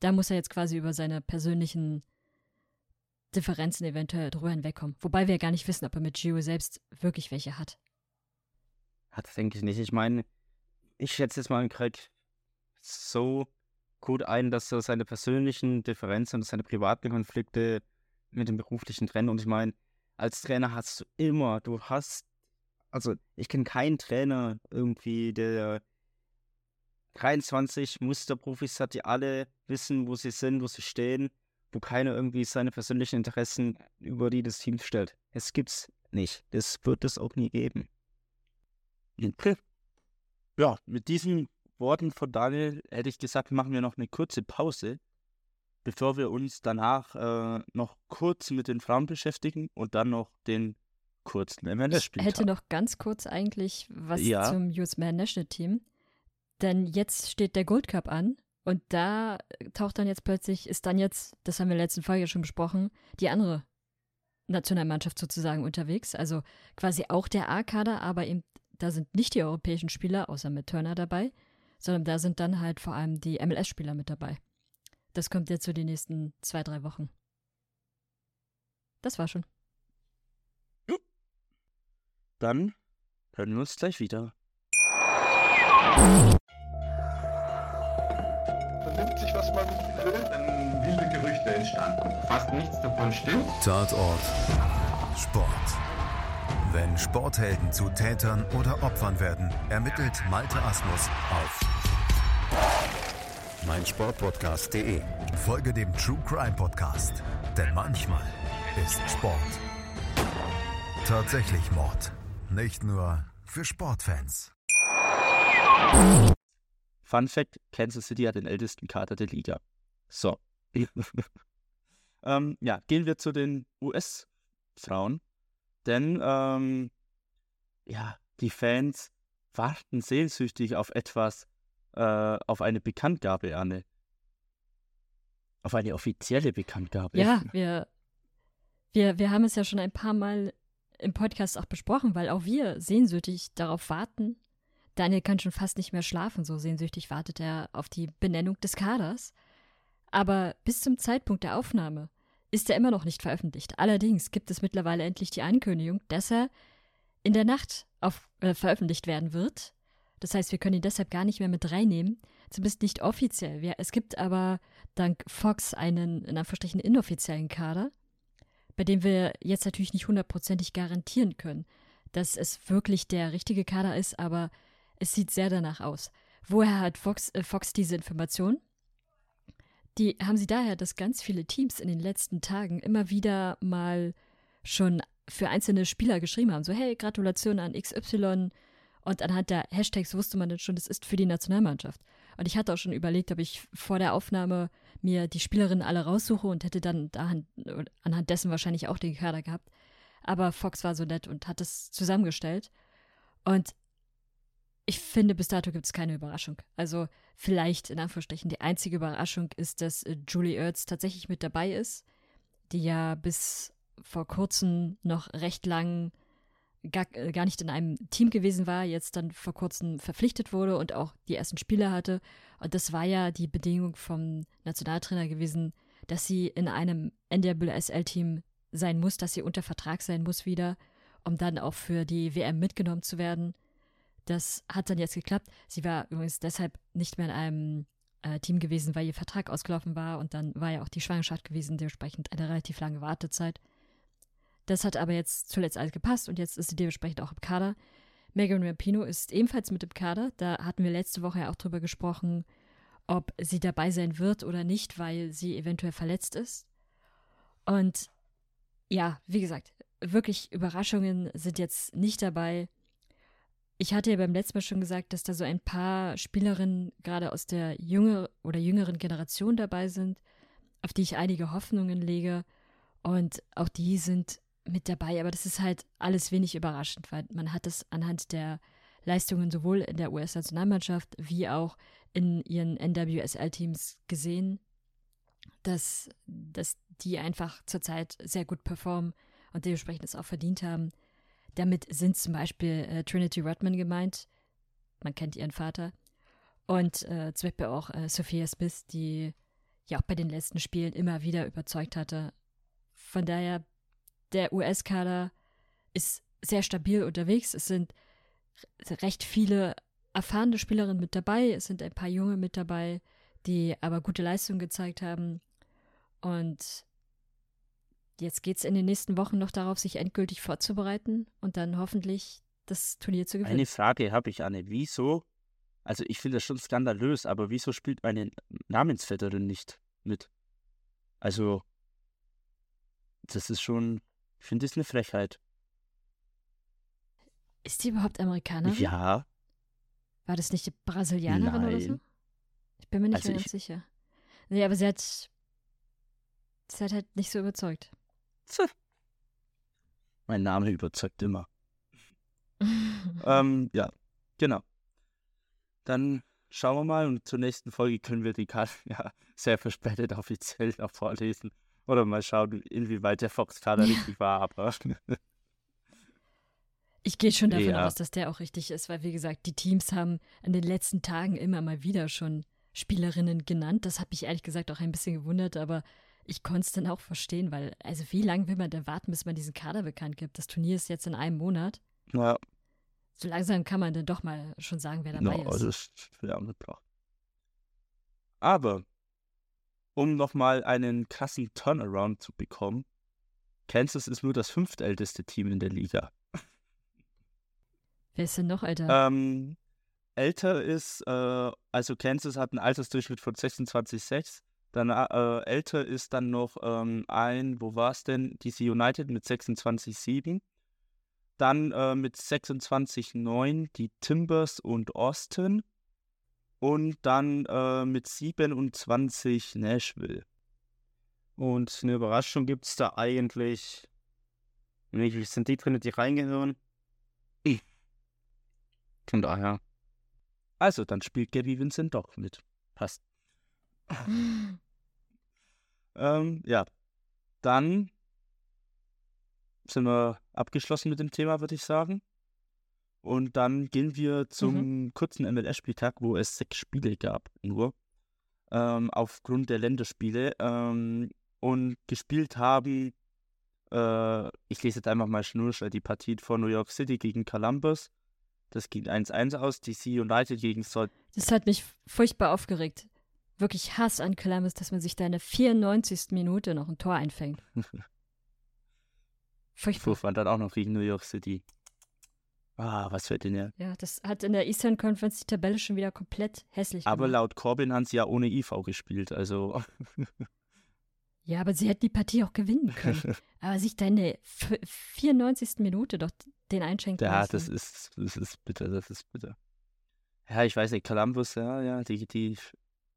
Da muss er jetzt quasi über seine persönlichen Differenzen eventuell drüber hinwegkommen. Wobei wir ja gar nicht wissen, ob er mit Gio selbst wirklich welche hat. Hat, denke ich nicht. Ich meine, ich schätze jetzt mal einen Craig so gut ein, dass er seine persönlichen Differenzen und seine privaten Konflikte mit dem beruflichen trennen. Und ich meine, als Trainer hast du immer, du hast, also ich kenne keinen Trainer irgendwie, der 23 Musterprofis hat, die alle wissen, wo sie sind, wo sie stehen, wo keiner irgendwie seine persönlichen Interessen über die des Teams stellt. Es gibt's nicht. Das wird es auch nie geben. Ja, mit diesen Worten von Daniel hätte ich gesagt, machen wir noch eine kurze Pause, bevor wir uns danach äh, noch kurz mit den Frauen beschäftigen und dann noch den kurzen MLS-Spiel. Ich hätte noch ganz kurz eigentlich was ja. zum US Man National Team. Denn jetzt steht der Gold Cup an und da taucht dann jetzt plötzlich, ist dann jetzt, das haben wir in der letzten Folge schon besprochen, die andere Nationalmannschaft sozusagen unterwegs. Also quasi auch der A-Kader, aber eben da sind nicht die europäischen Spieler, außer mit Turner dabei, sondern da sind dann halt vor allem die MLS-Spieler mit dabei. Das kommt jetzt für die nächsten zwei, drei Wochen. Das war schon. Dann hören wir uns gleich wieder. Vernimmt sich, was man will, dann wilde Gerüchte entstanden. Fast nichts davon stimmt. Tatort. Sport. Wenn Sporthelden zu Tätern oder Opfern werden, ermittelt Malte Asmus auf meinsportpodcast.de. Folge dem True Crime Podcast, denn manchmal ist Sport tatsächlich Mord. Nicht nur für Sportfans. Fun Fact: Kansas City hat den ältesten Kater der Liga. So. <laughs> ähm, ja, gehen wir zu den US-Frauen. Denn, ähm, ja, die Fans warten sehnsüchtig auf etwas, äh, auf eine Bekanntgabe, Anne. Auf eine offizielle Bekanntgabe. Ja, <laughs> wir, wir, wir haben es ja schon ein paar Mal im Podcast auch besprochen, weil auch wir sehnsüchtig darauf warten. Daniel kann schon fast nicht mehr schlafen, so sehnsüchtig wartet er auf die Benennung des Kaders. Aber bis zum Zeitpunkt der Aufnahme ist er immer noch nicht veröffentlicht. Allerdings gibt es mittlerweile endlich die Ankündigung, dass er in der Nacht auf, äh, veröffentlicht werden wird. Das heißt, wir können ihn deshalb gar nicht mehr mit reinnehmen, zumindest nicht offiziell. Wir, es gibt aber dank Fox einen, in Anführungsstrichen, inoffiziellen Kader, bei dem wir jetzt natürlich nicht hundertprozentig garantieren können, dass es wirklich der richtige Kader ist, aber es sieht sehr danach aus. Woher hat Fox, äh, Fox diese Information? Die haben sie daher, dass ganz viele Teams in den letzten Tagen immer wieder mal schon für einzelne Spieler geschrieben haben. So, hey, Gratulation an XY. Und anhand der Hashtags wusste man dann schon, das ist für die Nationalmannschaft. Und ich hatte auch schon überlegt, ob ich vor der Aufnahme mir die Spielerinnen alle raussuche und hätte dann dahan, anhand dessen wahrscheinlich auch den Kader gehabt. Aber Fox war so nett und hat es zusammengestellt. Und ich finde, bis dato gibt es keine Überraschung. Also vielleicht in Anführungsstrichen die einzige Überraschung ist, dass äh, Julie Ertz tatsächlich mit dabei ist, die ja bis vor kurzem noch recht lang gar, äh, gar nicht in einem Team gewesen war, jetzt dann vor kurzem verpflichtet wurde und auch die ersten Spiele hatte. Und das war ja die Bedingung vom Nationaltrainer gewesen, dass sie in einem NWSL-Team sein muss, dass sie unter Vertrag sein muss wieder, um dann auch für die WM mitgenommen zu werden. Das hat dann jetzt geklappt. Sie war übrigens deshalb nicht mehr in einem äh, Team gewesen, weil ihr Vertrag ausgelaufen war und dann war ja auch die Schwangerschaft gewesen, dementsprechend eine relativ lange Wartezeit. Das hat aber jetzt zuletzt alles gepasst und jetzt ist sie dementsprechend auch im Kader. Megan Rapino ist ebenfalls mit im Kader. Da hatten wir letzte Woche ja auch drüber gesprochen, ob sie dabei sein wird oder nicht, weil sie eventuell verletzt ist. Und ja, wie gesagt, wirklich Überraschungen sind jetzt nicht dabei. Ich hatte ja beim letzten Mal schon gesagt, dass da so ein paar Spielerinnen gerade aus der jüngeren oder jüngeren Generation dabei sind, auf die ich einige Hoffnungen lege. Und auch die sind mit dabei. Aber das ist halt alles wenig überraschend, weil man hat es anhand der Leistungen sowohl in der US-Nationalmannschaft wie auch in ihren NWSL-Teams gesehen, dass, dass die einfach zurzeit sehr gut performen und dementsprechend es auch verdient haben. Damit sind zum Beispiel äh, Trinity Rodman gemeint, man kennt ihren Vater, und äh, zum Beispiel auch äh, Sophia Smith, die ja auch bei den letzten Spielen immer wieder überzeugt hatte. Von daher, der US-Kader ist sehr stabil unterwegs. Es sind recht viele erfahrene Spielerinnen mit dabei, es sind ein paar junge mit dabei, die aber gute Leistungen gezeigt haben. Und jetzt geht es in den nächsten Wochen noch darauf, sich endgültig vorzubereiten und dann hoffentlich das Turnier zu gewinnen. Eine Frage habe ich, Anne. Wieso, also ich finde das schon skandalös, aber wieso spielt meine Namensvetterin nicht mit? Also, das ist schon, ich finde das eine Frechheit. Ist die überhaupt Amerikanerin? Ja. War das nicht die Brasilianerin Nein. oder so? Ich bin mir nicht Also mehr ganz ich- sicher. Nee, aber sie hat, sie hat halt nicht so überzeugt. Tja. Mein Name überzeugt immer. <laughs> Ähm, ja, genau. Dann schauen wir mal und zur nächsten Folge können wir die Karte <laughs> ja sehr verspätet offiziell noch vorlesen. Oder mal schauen, inwieweit der Fox-Kader richtig war, aber <laughs> Ich gehe schon davon Ja. aus, dass der auch richtig ist, weil wie gesagt, die Teams haben in den letzten Tagen immer mal wieder schon Spielerinnen genannt. Das hat mich ehrlich gesagt auch ein bisschen gewundert, aber ich konnte es dann auch verstehen, weil, also wie lange will man denn warten, bis man diesen Kader bekannt gibt? Das Turnier ist jetzt in einem Monat. ja, So langsam kann man dann doch mal schon sagen, wer dabei no, ist. das ist ja angebracht. Aber, um nochmal einen krassen Turnaround zu bekommen, Kansas ist nur das fünftälteste Team in der Liga. Wer ist denn noch, Alter? Ähm, älter ist, äh, also Kansas hat einen Altersdurchschnitt von 26,6. Dann äh, älter ist dann noch ähm, ein, wo war es denn? DC United mit 26,7. Dann äh, mit 26,9 die Timbers und Austin. Und dann äh, mit 27 Nashville. Und eine Überraschung gibt es da eigentlich. Wie viele sind die drin, die reingehören? Ich. Von daher. Also, dann spielt Gabby Vincent doch mit. Passt. <laughs> Ähm, ja. Dann sind wir abgeschlossen mit dem Thema, würde ich sagen. Und dann gehen wir zum kurzen MLS-Spieltag, wo es sechs Spiele gab, nur. Ähm, aufgrund der Länderspiele. Ähm, und gespielt haben, äh, ich lese jetzt einfach mal schnurschnell die Partie von New York City gegen Columbus. Das ging 1-1 aus. DC United gegen Salt Das hat mich furchtbar aufgeregt. Wirklich Hass an Columbus, dass man sich da in der 94. Minute noch ein Tor einfängt. <laughs> Furchtbar. War dann auch noch gegen New York City. Ah, was für denn ja. Ja, das hat in der Eastern Conference die Tabelle schon wieder komplett hässlich Aber gemacht. laut Corbin haben sie ja ohne IV gespielt, also. <laughs> Ja, aber sie hätten die Partie auch gewinnen können. <laughs> aber sich da in der f- 94. Minute doch den einschenken ja, lassen. das ist, das ist bitter, das ist bitter. Ja, ich weiß nicht, Columbus, ja, ja, die, die,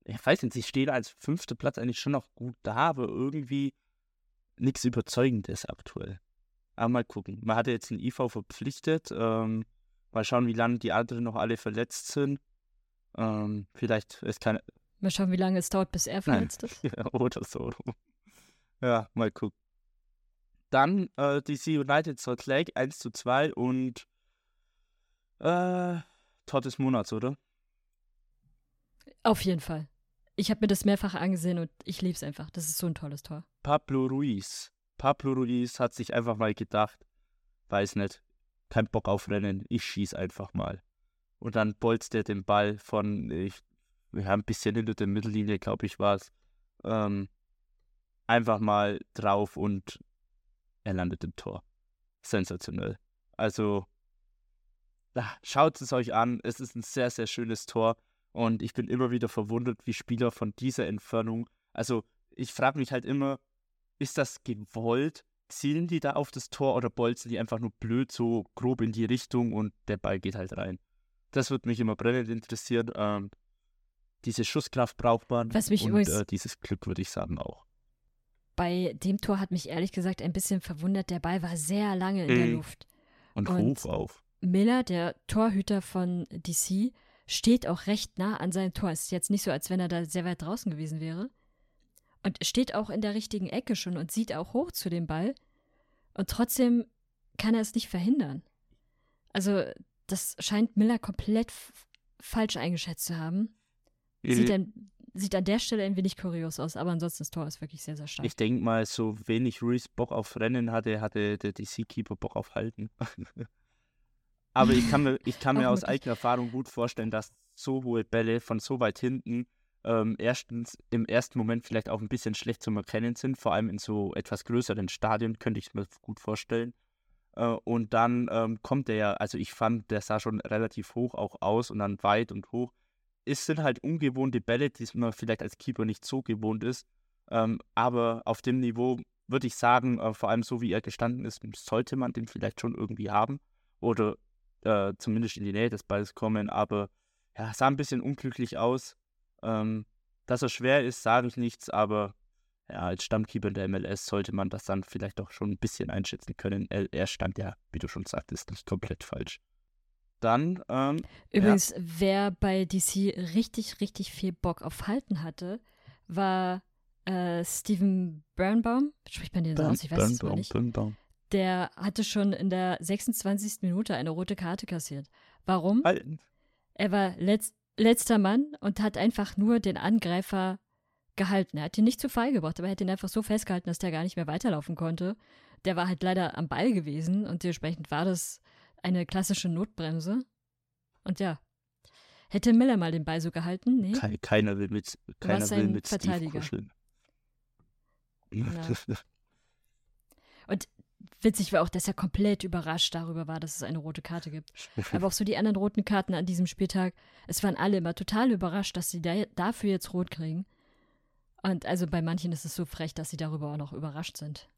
ich weiß nicht, sie stehen als fünfter Platz eigentlich schon noch gut da, aber irgendwie nichts Überzeugendes aktuell. Aber mal gucken. Man hatte jetzt einen IV verpflichtet. Ähm, mal schauen, wie lange die anderen noch alle verletzt sind. Ähm, vielleicht ist keine, Mal schauen, wie lange es dauert, bis er Nein. verletzt ist. <laughs> Ja, oder so. Ja, mal gucken. Dann äh, DC United Salt Lake 1 zu 2 und äh, Tor des Monats, oder? Auf jeden Fall. ich habe mir das mehrfach angesehen und ich liebe es einfach. Das ist so ein tolles Tor. Pablo Ruiz. Pablo Ruiz hat sich einfach mal gedacht, weiß nicht, kein Bock auf Rennen, ich schieß einfach mal. Und dann bolzt er den Ball von, ich, ja, ein bisschen hinter der Mittellinie, glaube ich, war es, ähm, einfach mal drauf und er landet im Tor. Sensationell. Also, schaut es euch an. Es ist ein sehr, sehr schönes Tor. Und ich bin immer wieder verwundert, wie Spieler von dieser Entfernung. Also, ich frage mich halt immer, ist das gewollt? Zielen die da auf das Tor oder bolzen die einfach nur blöd so grob in die Richtung und der Ball geht halt rein? Das würde mich immer brennend interessieren. Ähm, diese Schusskraft braucht man. Was mich und äh, dieses Glück würde ich sagen auch. Bei dem Tor hat mich ehrlich gesagt ein bisschen verwundert. Der Ball war sehr lange in der Mhm. Luft. Und, Und- hoch auf. Miller, der Torhüter von DC, steht auch recht nah an seinem Tor. Es ist jetzt nicht so, als wenn er da sehr weit draußen gewesen wäre. Und steht auch in der richtigen Ecke schon und sieht auch hoch zu dem Ball. Und trotzdem kann er es nicht verhindern. Also, das scheint Miller komplett falsch eingeschätzt zu haben. Sieht, ein, sieht an der Stelle ein wenig kurios aus, aber ansonsten das Tor ist wirklich sehr, sehr stark. Ich denke mal, so wenig Ruiz Bock auf Rennen hatte, hatte der DC-Keeper Bock auf Halten. <laughs> Aber ich kann mir, ich kann mir aus eigener Erfahrung gut vorstellen, dass so hohe Bälle von so weit hinten ähm, erstens im ersten Moment vielleicht auch ein bisschen schlecht zum Erkennen sind, vor allem in so etwas größeren Stadien, könnte ich mir gut vorstellen. Äh, und dann ähm, kommt der ja, also ich fand, der sah schon relativ hoch auch aus und dann weit und hoch. Es sind halt ungewohnte Bälle, die man vielleicht als Keeper nicht so gewohnt ist. Ähm, aber auf dem Niveau würde ich sagen, äh, vor allem so wie er gestanden ist, sollte man den vielleicht schon irgendwie haben. Oder äh, zumindest in die Nähe des Balls kommen. Aber ja, sah ein bisschen unglücklich aus. Ähm, dass er schwer ist, sage ich nichts, aber ja, als Stammkeeper in der MLS sollte man das dann vielleicht doch schon ein bisschen einschätzen können. Er, er stand ja, wie du schon sagtest, nicht komplett falsch. Dann, ähm, Übrigens, wer bei DC richtig, richtig viel Bock auf Halten hatte, war äh, Steven Birnbaum. Spricht man den so aus? Ich weiß es nicht. Birnbaum. Der hatte schon in der 26. Minute eine rote Karte kassiert. Warum? Halten. Er war letz letzter Mann und hat einfach nur den Angreifer gehalten. Er hat ihn nicht zu Fall gebracht, aber er hat ihn einfach so festgehalten, dass der gar nicht mehr weiterlaufen konnte. Der war halt leider am Ball gewesen und dementsprechend war das eine klassische Notbremse. Und ja, hätte Miller mal den Ball so gehalten? Nee. Ke keiner will mit, keiner will mit Steve Verteidiger. kuscheln. <laughs> Witzig war auch, dass er komplett überrascht darüber war, dass es eine rote Karte gibt. <laughs> Aber auch so die anderen roten Karten an diesem Spieltag, es waren alle immer total überrascht, dass sie da, dafür jetzt rot kriegen. Und also bei manchen ist es so frech, dass sie darüber auch noch überrascht sind.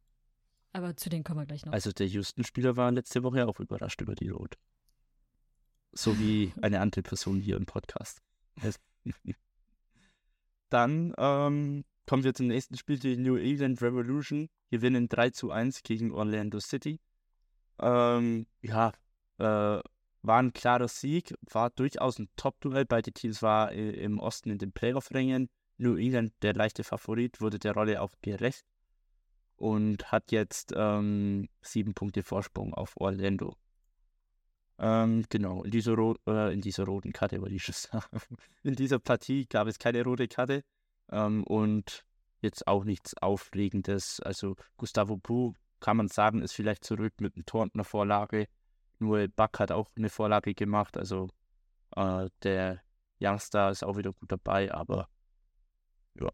Aber zu denen kommen wir gleich noch. Also der Houston-Spieler war letzte Woche auch überrascht über die Rot. So wie <laughs> eine andere Person hier im Podcast. <laughs> Dann ähm, kommen wir zum nächsten Spiel. Die New England Revolution gewinnen 3 zu 1 gegen Orlando City. Ähm, ja, äh, war ein klarer Sieg, war durchaus ein Top-Duell. Beide Teams war äh, im Osten in den Playoff-Rängen. New England, der leichte Favorit, wurde der Rolle auch gerecht und hat jetzt ähm, sieben Punkte Vorsprung auf Orlando. Ähm, genau, in dieser, äh, in dieser roten Karte wollte ich schon <laughs> sagen. In dieser Partie gab es keine rote Karte ähm, und jetzt auch nichts Aufregendes. Also Gustavo Bru, kann man sagen, ist vielleicht zurück mit einem Tor und einer Vorlage. Nur Buck hat auch eine Vorlage gemacht, also äh, der Youngster ist auch wieder gut dabei, aber ja.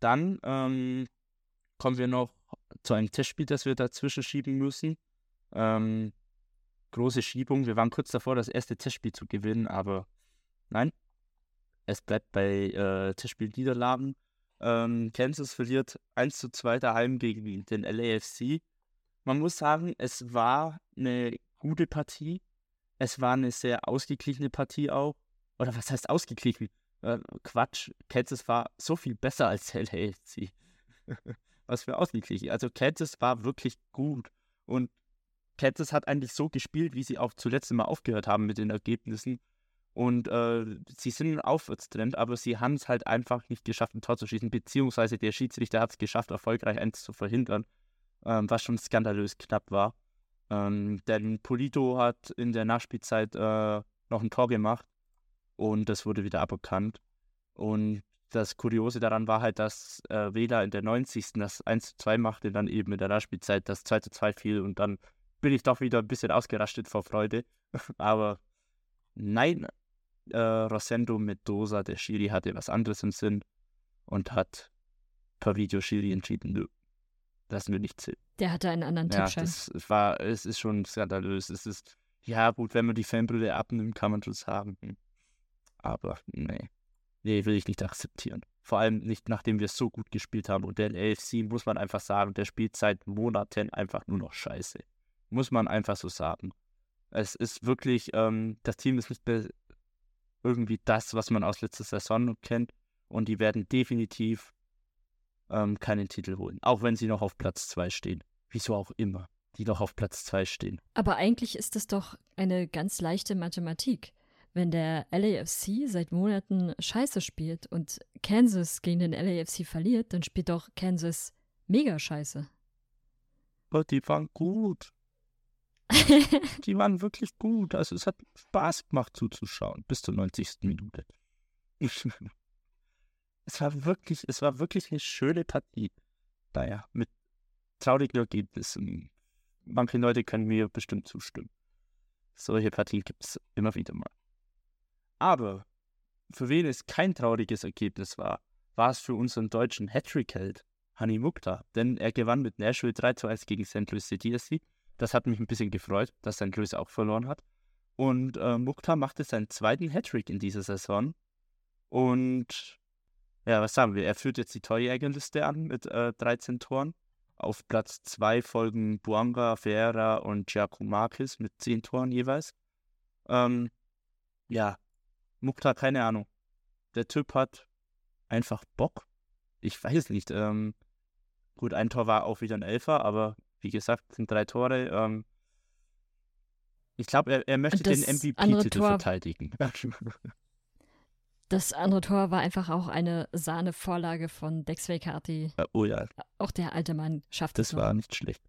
Dann ähm, kommen wir noch zu einem Testspiel, das wir dazwischen schieben müssen. Ähm, große Schiebung. Wir waren kurz davor, das erste Testspiel zu gewinnen, aber nein. Es bleibt bei äh, Testspiel-Niederlagen. Ähm, Kansas verliert 1 zu 2 daheim gegen den LAFC. Man muss sagen, es war eine gute Partie. Es war eine sehr ausgeglichene Partie auch. Oder was heißt ausgeglichen? Äh, Quatsch. Kansas war so viel besser als <laughs> der LAFC. was für ausgeglichen. Also Kansas war wirklich gut. Und Kansas hat eigentlich so gespielt, wie sie auch zuletzt immer aufgehört haben mit den Ergebnissen. Und äh, sie sind Aufwärtstrend, aber sie haben es halt einfach nicht geschafft, ein Tor zu schießen, beziehungsweise der Schiedsrichter hat es geschafft, erfolgreich eins zu verhindern, ähm, was schon skandalös knapp war. Ähm, denn Polito hat in der Nachspielzeit äh, noch ein Tor gemacht und das wurde wieder aberkannt. Und das Kuriose daran war halt, dass äh, Wähler in der 90. das 1 zu 2 machte, dann eben in der Nachspielzeit das 2 zu 2 fiel und dann bin ich doch wieder ein bisschen ausgerastet vor Freude. <laughs> Aber nein, äh, Rosendo Mendoza, der Schiri, hatte was anderes im Sinn und hat per Video Schiri entschieden, nö, lassen wir nicht zählen. Der hatte einen anderen Ja, Tippschein. das war, es ist schon skandalös. Es ist, ja gut, wenn man die Fanbrille abnimmt, kann man schon sagen. hm. Aber nee, nee, will ich nicht akzeptieren. Vor allem nicht, nachdem wir so gut gespielt haben. Und der LFC, muss man einfach sagen, der spielt seit Monaten einfach nur noch scheiße. Muss man einfach so sagen. Es ist wirklich, ähm, das Team ist nicht mehr irgendwie das, was man aus letzter Saison kennt. Und die werden definitiv ähm, keinen Titel holen. Auch wenn sie noch auf Platz 2 stehen. Wieso auch immer, die noch auf Platz 2 stehen. Aber eigentlich ist das doch eine ganz leichte Mathematik. Wenn der LAFC seit Monaten Scheiße spielt und Kansas gegen den LAFC verliert, dann spielt doch Kansas mega Scheiße. Aber die waren gut. <laughs> Die waren wirklich gut. Also es hat Spaß gemacht zuzuschauen, bis zur 90. Minute. <laughs> es war wirklich, es war wirklich eine schöne Partie. Naja, mit traurigen Ergebnissen. Manche Leute können mir bestimmt zustimmen. Solche Partien gibt es immer wieder mal. Aber für wen es kein trauriges Ergebnis war, war es für unseren deutschen Hattrick-Held, Hani Mukta. Denn er gewann mit Nashville 3 zu 1 gegen St. Louis City SC. Das hat mich ein bisschen gefreut, dass St. Louis auch verloren hat. Und äh, Mukta machte seinen zweiten Hattrick in dieser Saison. Und ja, was sagen wir? Er führt jetzt die Torjägerliste an mit äh, 13 Toren. Auf Platz 2 folgen Buanga, Ferreira und Giacomakis mit 10 Toren jeweils. Ähm, ja, Mukta, keine Ahnung. Der Typ hat einfach Bock. Ich weiß nicht. Ähm, gut, ein Tor war auch wieder ein Elfer, aber wie gesagt, sind drei Tore. Ähm, ich glaube, er, er möchte das den MVP-Titel verteidigen. <laughs> Das andere Tor war einfach auch eine Sahnevorlage von Dex Vekati. Oh ja, Auch der alte Mann schafft Das es noch. war nicht schlecht.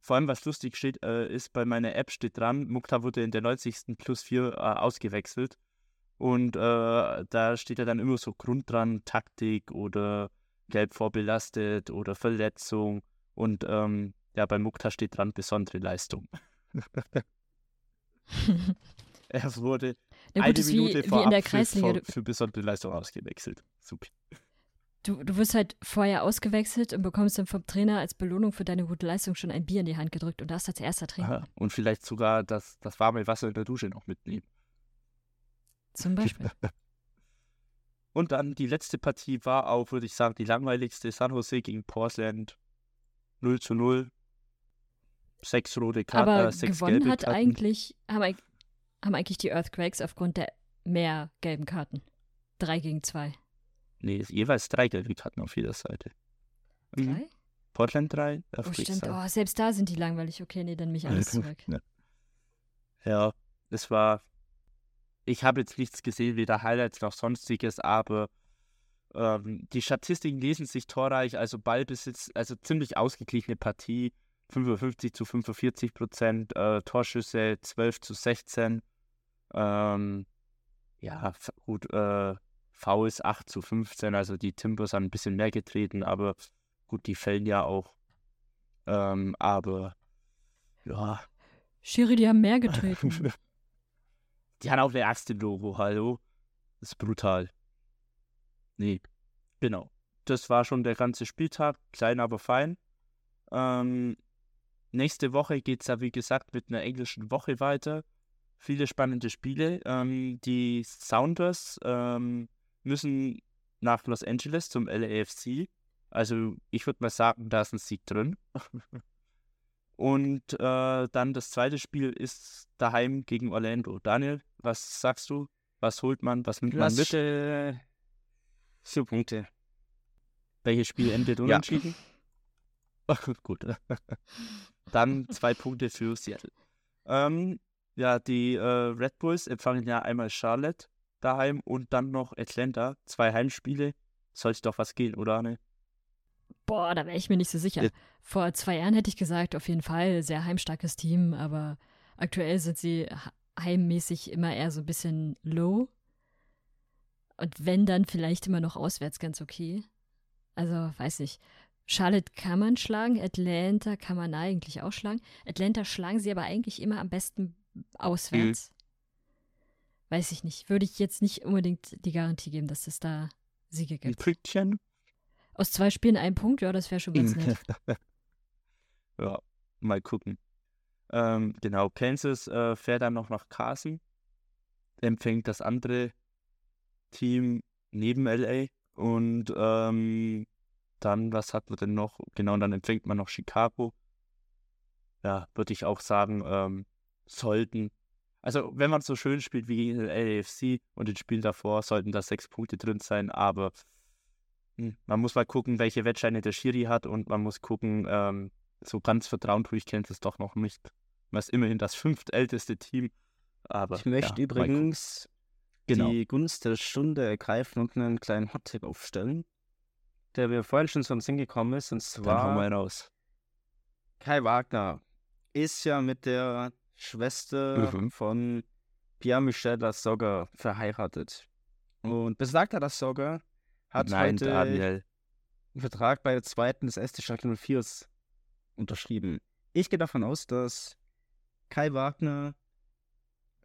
Vor allem, was lustig steht, äh, ist, bei meiner App steht dran, Mukta wurde in der 90. plus 4 äh, ausgewechselt. Und äh, da steht ja dann immer so Grund dran, Taktik oder gelb vorbelastet oder Verletzung. Und ähm, ja, bei Mukta steht dran, besondere Leistung. <laughs> er wurde eine gut, ist Minute wie, vor wie in der Abpfiff Kreisliga. für, für besondere Leistung ausgewechselt. Super. du, du wirst halt vorher ausgewechselt und bekommst dann vom Trainer als Belohnung für deine gute Leistung schon ein Bier in die Hand gedrückt und darfst als erster trinken. Aha. Und vielleicht sogar das, das warme Wasser in der Dusche noch mitnehmen. Zum Beispiel. <laughs> Und dann die letzte Partie war auch, würde ich sagen, die langweiligste. San Jose gegen Portland. 0 zu 0. Sechs rote Karten, Aber äh, sechs gewonnen gelbe hat Karten. eigentlich, haben, haben eigentlich die Earthquakes aufgrund der mehr gelben Karten. Drei gegen zwei. Nee, jeweils drei gelbe Karten auf jeder Seite. Mhm. Drei? Portland drei, Oh, Earthquakes stimmt. drei. Oh, selbst da sind die langweilig. Okay, nee, dann nehme ich alles zurück. Ja. Ja, es war. Ich habe jetzt nichts gesehen, weder Highlights noch sonstiges, aber ähm, die Statistiken lesen sich torreich, also Ballbesitz, also ziemlich ausgeglichene Partie, 55 zu 45 Prozent, äh, Torschüsse 12 zu 16, ähm, ja, gut, äh, Fouls 8 zu 15, also die Timbers haben ein bisschen mehr getreten, aber gut, die fällen ja auch, ähm, aber ja, Schiri, die haben mehr getreten. <laughs> Die haben auch der erste Logo, hallo. Das ist brutal. Nee, genau. Das war schon der ganze Spieltag, klein aber fein. Ähm, nächste Woche geht es ja, wie gesagt, mit einer englischen Woche weiter. Viele spannende Spiele. Ähm, die Sounders ähm, müssen nach Los Angeles zum LAFC. Also ich würde mal sagen, da ist ein Sieg drin. <laughs> Und äh, dann das zweite Spiel ist daheim gegen Orlando. Daniel, was sagst du? Was holt man? Was nimmt man mit? äh, vier Punkte. Welches Spiel endet Ja. unentschieden? <laughs> Gut. <laughs> Dann zwei Punkte für Seattle. Ähm, ja, die äh, Red Bulls empfangen ja einmal Charlotte daheim und dann noch Atlanta. Zwei Heimspiele. Sollte doch was gehen, oder Arne? Boah, da wäre ich mir nicht so sicher. Ja. Vor zwei Jahren hätte ich gesagt, auf jeden Fall, sehr heimstarkes Team, aber aktuell sind sie heimmäßig immer eher so ein bisschen low. Und wenn, dann vielleicht immer noch auswärts ganz okay. Also, weiß nicht. Charlotte kann man schlagen, Atlanta kann man eigentlich auch schlagen. Atlanta schlagen sie aber eigentlich immer am besten auswärts. Mhm. Weiß ich nicht. Würde ich jetzt nicht unbedingt die Garantie geben, dass es da Siege gibt. Ein Pünktchen. Aus zwei Spielen ein Punkt, ja, das wäre schon ganz <laughs> nett. ja, mal gucken. Ähm, genau, Kansas äh, fährt dann noch nach Carson, empfängt das andere Team neben LA und ähm, dann, was hat man denn noch? Genau, dann empfängt man noch Chicago. Ja, würde ich auch sagen, ähm, sollten. Also, wenn man so schön spielt wie in der LAFC und den Spiel davor, sollten da sechs Punkte drin sein, aber hm, man muss mal gucken, welche Wettscheine der Schiri hat und man muss gucken, ähm, so ganz vertrauen tue ich Kansas doch noch nicht. Man ist immerhin das fünftälteste Team. Aber, ich möchte ja, übrigens genau. die Gunst der Stunde ergreifen und einen kleinen Hot-Tip aufstellen, der mir vorhin schon so ins Sinn gekommen ist. Und zwar. Dann wir raus. Kai Wagner ist ja mit der Schwester mhm. von Pierre-Michel Lasogga verheiratet. Und besagter Lasogga hat Nein, heute Daniel. einen Vertrag bei der zweiten des SC Schalke 04 unterschrieben. Ich gehe davon aus, dass Kai Wagner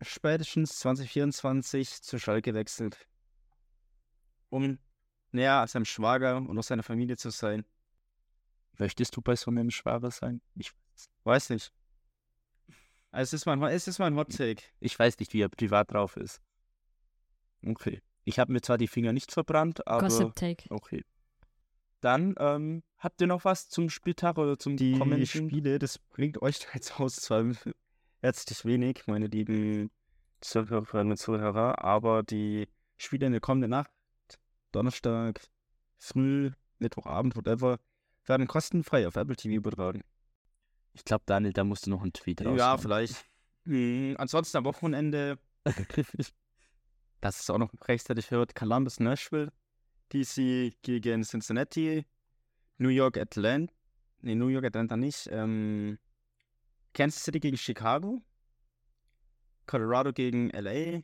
spätestens 2024 zu Schalke wechselt, um näher an seinem Schwager und auch seiner Familie zu sein. Möchtest du bei so einem Schwager sein? Ich weiß nicht. Es ist mein, es ist mein Hot Take. Ich weiß nicht, wie er privat drauf ist. Okay. Ich habe mir zwar die Finger nicht verbrannt, aber. Gossip Take. Okay. Dann ähm, habt ihr noch was zum Spieltag oder zum Die kommenden Spiele, das bringt euch jetzt aus zwar herzlich wenig, meine lieben Zuhörerinnen und Zuhörer, aber die Spiele in der kommenden Nacht, Donnerstag, früh, Mittwochabend, whatever, werden kostenfrei auf Apple TV übertragen. Ich glaube, Daniel, da musst du noch einen Tweet raus. Ja, vielleicht. Mhm. Ansonsten am Wochenende, <laughs> das ist auch noch rechtzeitig hört, Columbus Nashville, DC gegen Cincinnati, New York Atlanta, nee, New York Atlanta nicht, ähm, Kansas City gegen Chicago, Colorado gegen LA,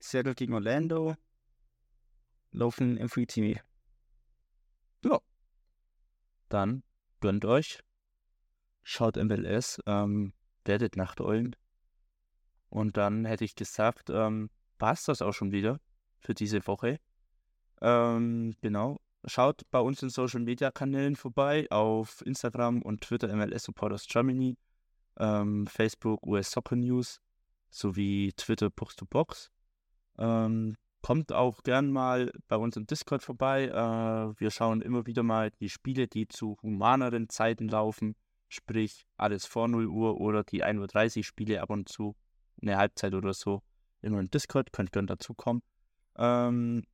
Seattle gegen Orlando, laufen im Free TV. Ja. Dann gönnt euch, schaut MLS, ähm, werdet Nachteulen. Und dann hätte ich gesagt, ähm, es das auch schon wieder für diese Woche. Ähm, genau. Schaut bei uns in Social Media Kanälen vorbei, auf Instagram und Twitter MLS Supporters Germany, ähm, Facebook US Soccer News sowie Twitter Box to Box. Ähm, kommt auch gern mal bei uns im Discord vorbei. Äh, wir schauen immer wieder mal die Spiele, die zu humaneren Zeiten laufen, sprich alles vor 0 Uhr oder die 1.30 Uhr Spiele ab und zu, eine Halbzeit oder so, immer im Discord, könnt gern dazukommen. Ähm,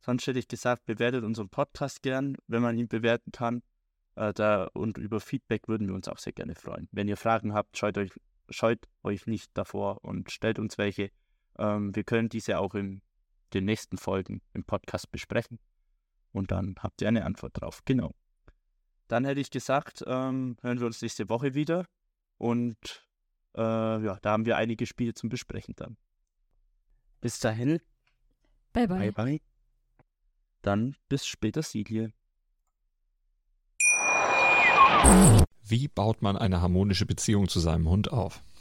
sonst hätte ich gesagt, bewertet unseren Podcast gern, wenn man ihn bewerten kann. Äh, da, und über Feedback würden wir uns auch sehr gerne freuen. Wenn ihr Fragen habt, scheut euch, scheut euch nicht davor und stellt uns welche. Ähm, wir können diese auch in den nächsten Folgen im Podcast besprechen. Und dann habt ihr eine Antwort drauf. Genau. Dann hätte ich gesagt, ähm, hören wir uns nächste Woche wieder. Und äh, ja, da haben wir einige Spiele zum Besprechen dann. Bis dahin. Bye, bye. Bye, bye. Dann bis später, Silie. Wie baut man eine harmonische Beziehung zu seinem Hund auf?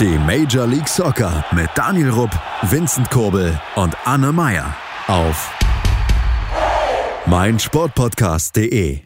Die Major League Soccer mit Daniel Rupp, Vincent Kurbel und Anne Meyer auf meinsportpodcast.de.